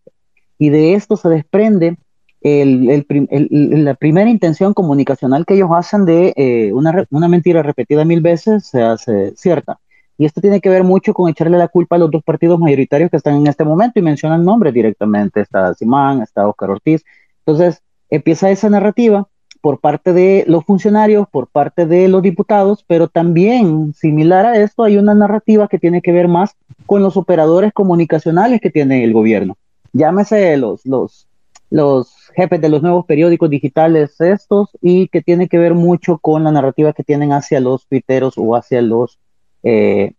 y de esto se desprende la primera intención comunicacional que ellos hacen de eh, una, una, mentira repetida mil veces se hace cierta. Y esto tiene que ver mucho con echarle la culpa a los dos partidos mayoritarios que están en este momento y mencionan nombres directamente. Está Simán, está Oscar Ortiz. Entonces empieza esa narrativa por parte de los funcionarios, por parte de los diputados, pero también similar a esto hay una narrativa que tiene que ver más con los operadores comunicacionales que tiene el gobierno llámese los, los, los jefes de los nuevos periódicos digitales estos y que tiene que ver mucho con la narrativa que tienen hacia los tuiteros o hacia los eh,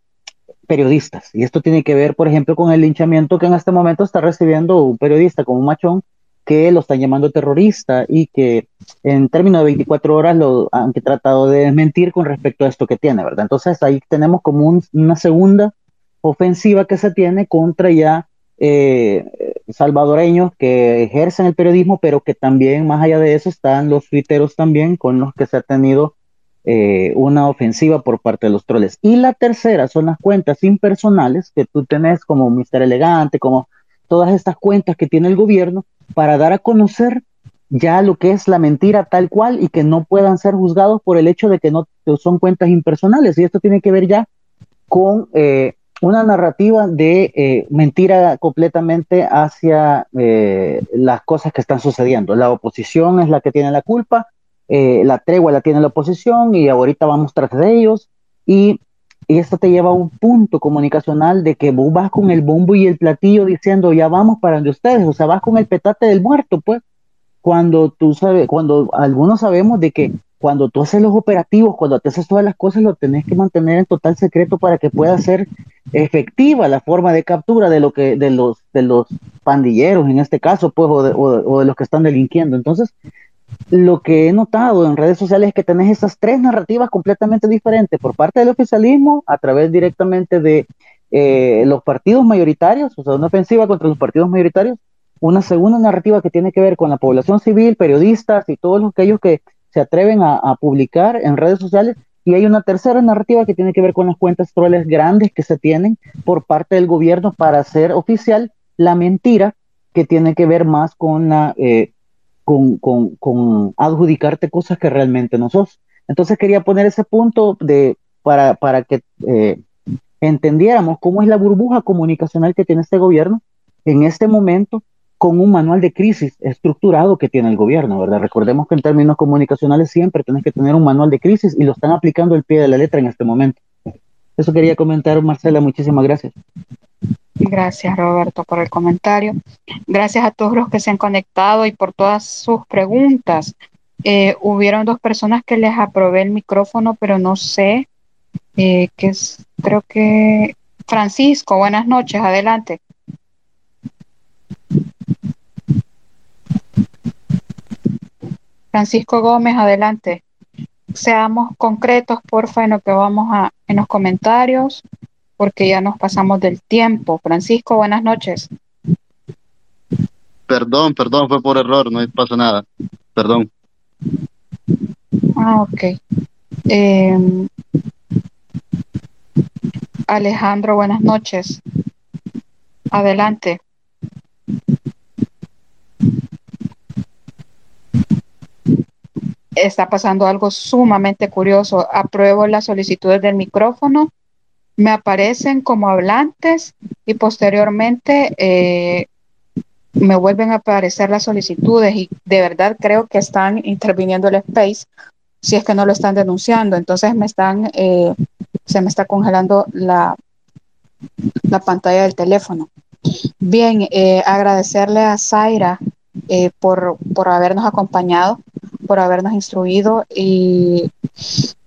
periodistas. Y esto tiene que ver, por ejemplo, con el linchamiento que en este momento está recibiendo un periodista como machón que lo están llamando terrorista y que en términos de 24 horas lo han tratado de desmentir con respecto a esto que tiene, ¿verdad? Entonces ahí tenemos como una segunda ofensiva que se tiene contra ya eh, salvadoreños que ejercen el periodismo, pero que también, más allá de eso, están los tuiteros también con los que se ha tenido eh, una ofensiva por parte de los troles. Y la tercera son las cuentas impersonales que tú tenés como Mister Elegante, como todas estas cuentas que tiene el gobierno para dar a conocer ya lo que es la mentira tal cual y que no puedan ser juzgados por el hecho de que no son cuentas impersonales. Y esto tiene que ver ya con eh, una narrativa de eh, mentira completamente hacia eh, las cosas que están sucediendo. La oposición es la que tiene la culpa, la tregua la tiene la oposición y ahorita vamos tras de ellos. Y, y, esto te lleva a un punto comunicacional de que vos vas con el bombo y el platillo diciendo ya vamos para donde ustedes, o sea, vas con el petate del muerto, pues. Cuando tú sabes, cuando algunos sabemos de que cuando tú haces los operativos, cuando te haces todas las cosas, lo tenés que mantener en total secreto para que pueda ser efectiva la forma de captura de lo que de los de los pandilleros en este caso, pues, o de, o de los que están delinquiendo. Entonces, lo que he notado en redes sociales es que tenés esas tres narrativas completamente diferentes por parte del oficialismo, a través directamente de eh, los partidos mayoritarios, o sea, una ofensiva contra los partidos mayoritarios, una segunda narrativa que tiene que ver con la población civil, periodistas y todos aquellos que se atreven a, a, publicar en redes sociales. Y hay una tercera narrativa que tiene que ver con las cuentas troles grandes que se tienen por parte del gobierno para hacer oficial la mentira que tiene que ver más con, la, eh, con, adjudicarte cosas que realmente no sos. Entonces quería poner ese punto de, para, para que eh, entendiéramos cómo es la burbuja comunicacional que tiene este gobierno en este momento con un manual de crisis estructurado que tiene el gobierno, ¿verdad? Recordemos que en términos comunicacionales siempre tenés que tener un manual de crisis y lo están aplicando al pie de la letra en este momento. Eso quería comentar, Marcela, muchísimas gracias.
Gracias, Roberto, por el comentario. Gracias a todos los que se han conectado y por todas sus preguntas. Eh, hubieron dos personas que les aprobé el micrófono, pero no sé, eh, que es, creo que Francisco, buenas noches, adelante. Francisco Gómez, adelante. Seamos concretos, porfa, en lo que vamos a, en los comentarios, porque ya nos pasamos del tiempo. Francisco, buenas noches.
Perdón, perdón, fue por error, no pasa nada. Perdón.
Ah, ok. Eh, Alejandro, buenas noches. Adelante. está pasando algo sumamente curioso. Apruebo las solicitudes del micrófono, me aparecen como hablantes y posteriormente eh, me vuelven a aparecer las solicitudes y de verdad creo que están interviniendo el space si es que no lo están denunciando. Entonces me están, eh, se me está congelando la, la pantalla del teléfono. Bien, eh, agradecerle a Zaira eh, por, por habernos acompañado, por habernos instruido y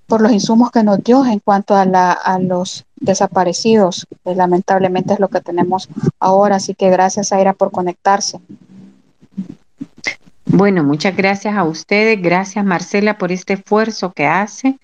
por los insumos que nos dio en cuanto a, la, a los desaparecidos. que lamentablemente es lo que tenemos ahora, así que gracias Aira por conectarse.
Bueno, muchas gracias a ustedes, gracias Marcela por este esfuerzo que hace.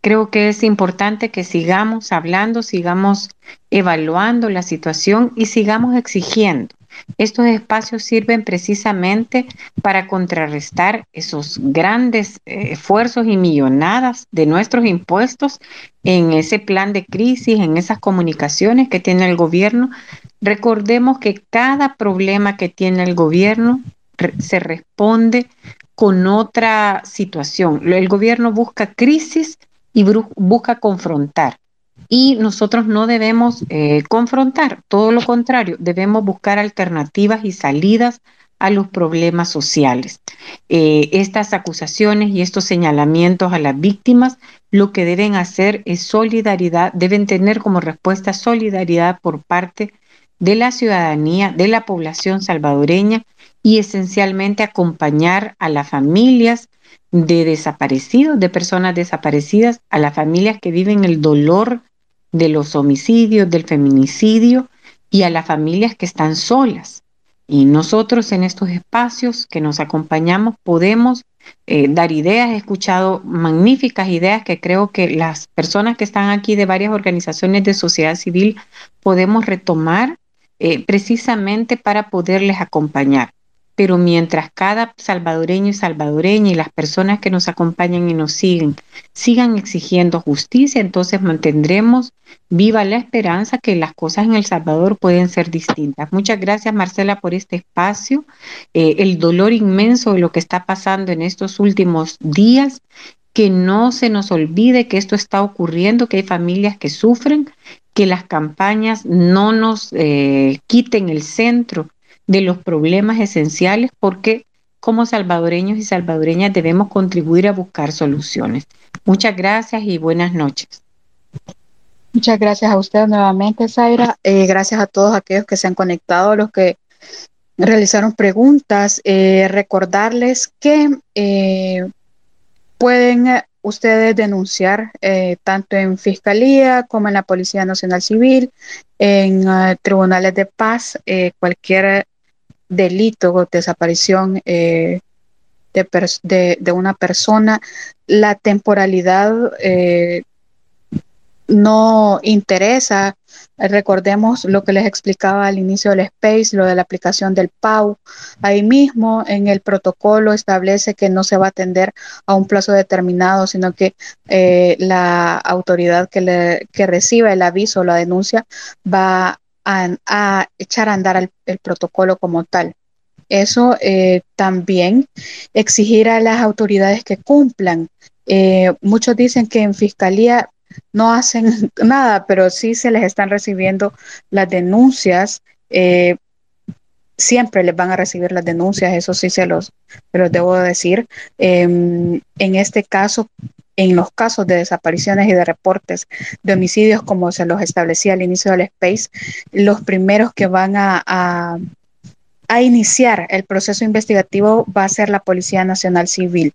Creo que es importante que sigamos hablando, sigamos evaluando la situación y sigamos exigiendo. Estos espacios sirven precisamente para contrarrestar esos grandes eh, esfuerzos y millonadas de nuestros impuestos en ese plan de crisis, en esas comunicaciones que tiene el gobierno. Recordemos que cada problema que tiene el gobierno se responde con otra situación. El gobierno busca crisis y busca confrontar y nosotros no debemos eh, confrontar, todo lo contrario, debemos buscar alternativas y salidas a los problemas sociales. Eh, estas acusaciones y estos señalamientos a las víctimas lo que deben hacer es solidaridad, deben tener como respuesta solidaridad por parte de la ciudadanía, de la población salvadoreña y esencialmente acompañar a las familias de desaparecidos, de personas desaparecidas, a las familias que viven el dolor de los homicidios, del feminicidio y a las familias que están solas. Y nosotros en estos espacios que nos acompañamos podemos eh, dar ideas. He escuchado magníficas ideas que creo que las personas que están aquí de varias organizaciones de sociedad civil podemos retomar eh, precisamente para poderles acompañar. Pero mientras cada salvadoreño y salvadoreña y las personas que nos acompañan y nos siguen sigan exigiendo justicia, entonces mantendremos viva la esperanza que las cosas en El Salvador pueden ser distintas. Muchas gracias Marcela por este espacio, eh, el dolor inmenso de lo que está pasando en estos últimos días que no se nos olvide que esto está ocurriendo, que hay familias que sufren, que las campañas no nos eh, quiten el centro de los problemas esenciales porque como salvadoreños y salvadoreñas debemos contribuir a buscar soluciones. Muchas gracias y buenas noches.
Muchas gracias a usted nuevamente, Zaira. Eh, gracias a todos aquellos que se han conectado, los que realizaron preguntas. Eh, recordarles que eh, pueden ustedes denunciar tanto en Fiscalía como en la Policía Nacional Civil, en tribunales de paz, cualquier delito o desaparición eh, de, de, una persona, la temporalidad eh, no interesa. Recordemos lo que les explicaba al inicio del Space, lo de la aplicación del PAU. Ahí mismo en el protocolo establece que no se va a atender a un plazo determinado, sino que eh, la autoridad que, le, que reciba el aviso o la denuncia va a, echar a andar el, protocolo como tal. Eso eh, también exigir a las autoridades que cumplan. Eh, muchos dicen que en fiscalía no hacen nada, pero sí se les están recibiendo las denuncias. Eh, siempre les van a recibir las denuncias, eso sí se los, se los debo decir. Em, en este caso, en los casos de desapariciones y de reportes de homicidios, como se los establecía al inicio del Space, los primeros que van a, a, iniciar el proceso investigativo va a ser la Policía Nacional Civil,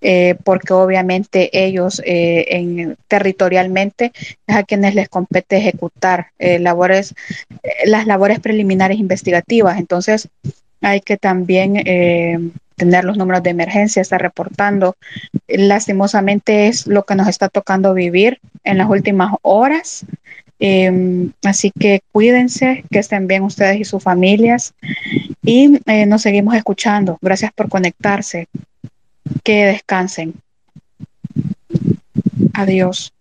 eh, porque obviamente ellos eh, en, territorialmente es a quienes les compete ejecutar eh, labores, las labores preliminares investigativas. Entonces, hay que también tener los números de emergencia, estar reportando. Lastimosamente es lo que nos está tocando vivir en las últimas horas. Em, así que cuídense, que estén bien ustedes y sus familias y eh, nos seguimos escuchando. Gracias por conectarse. Que descansen. Adiós.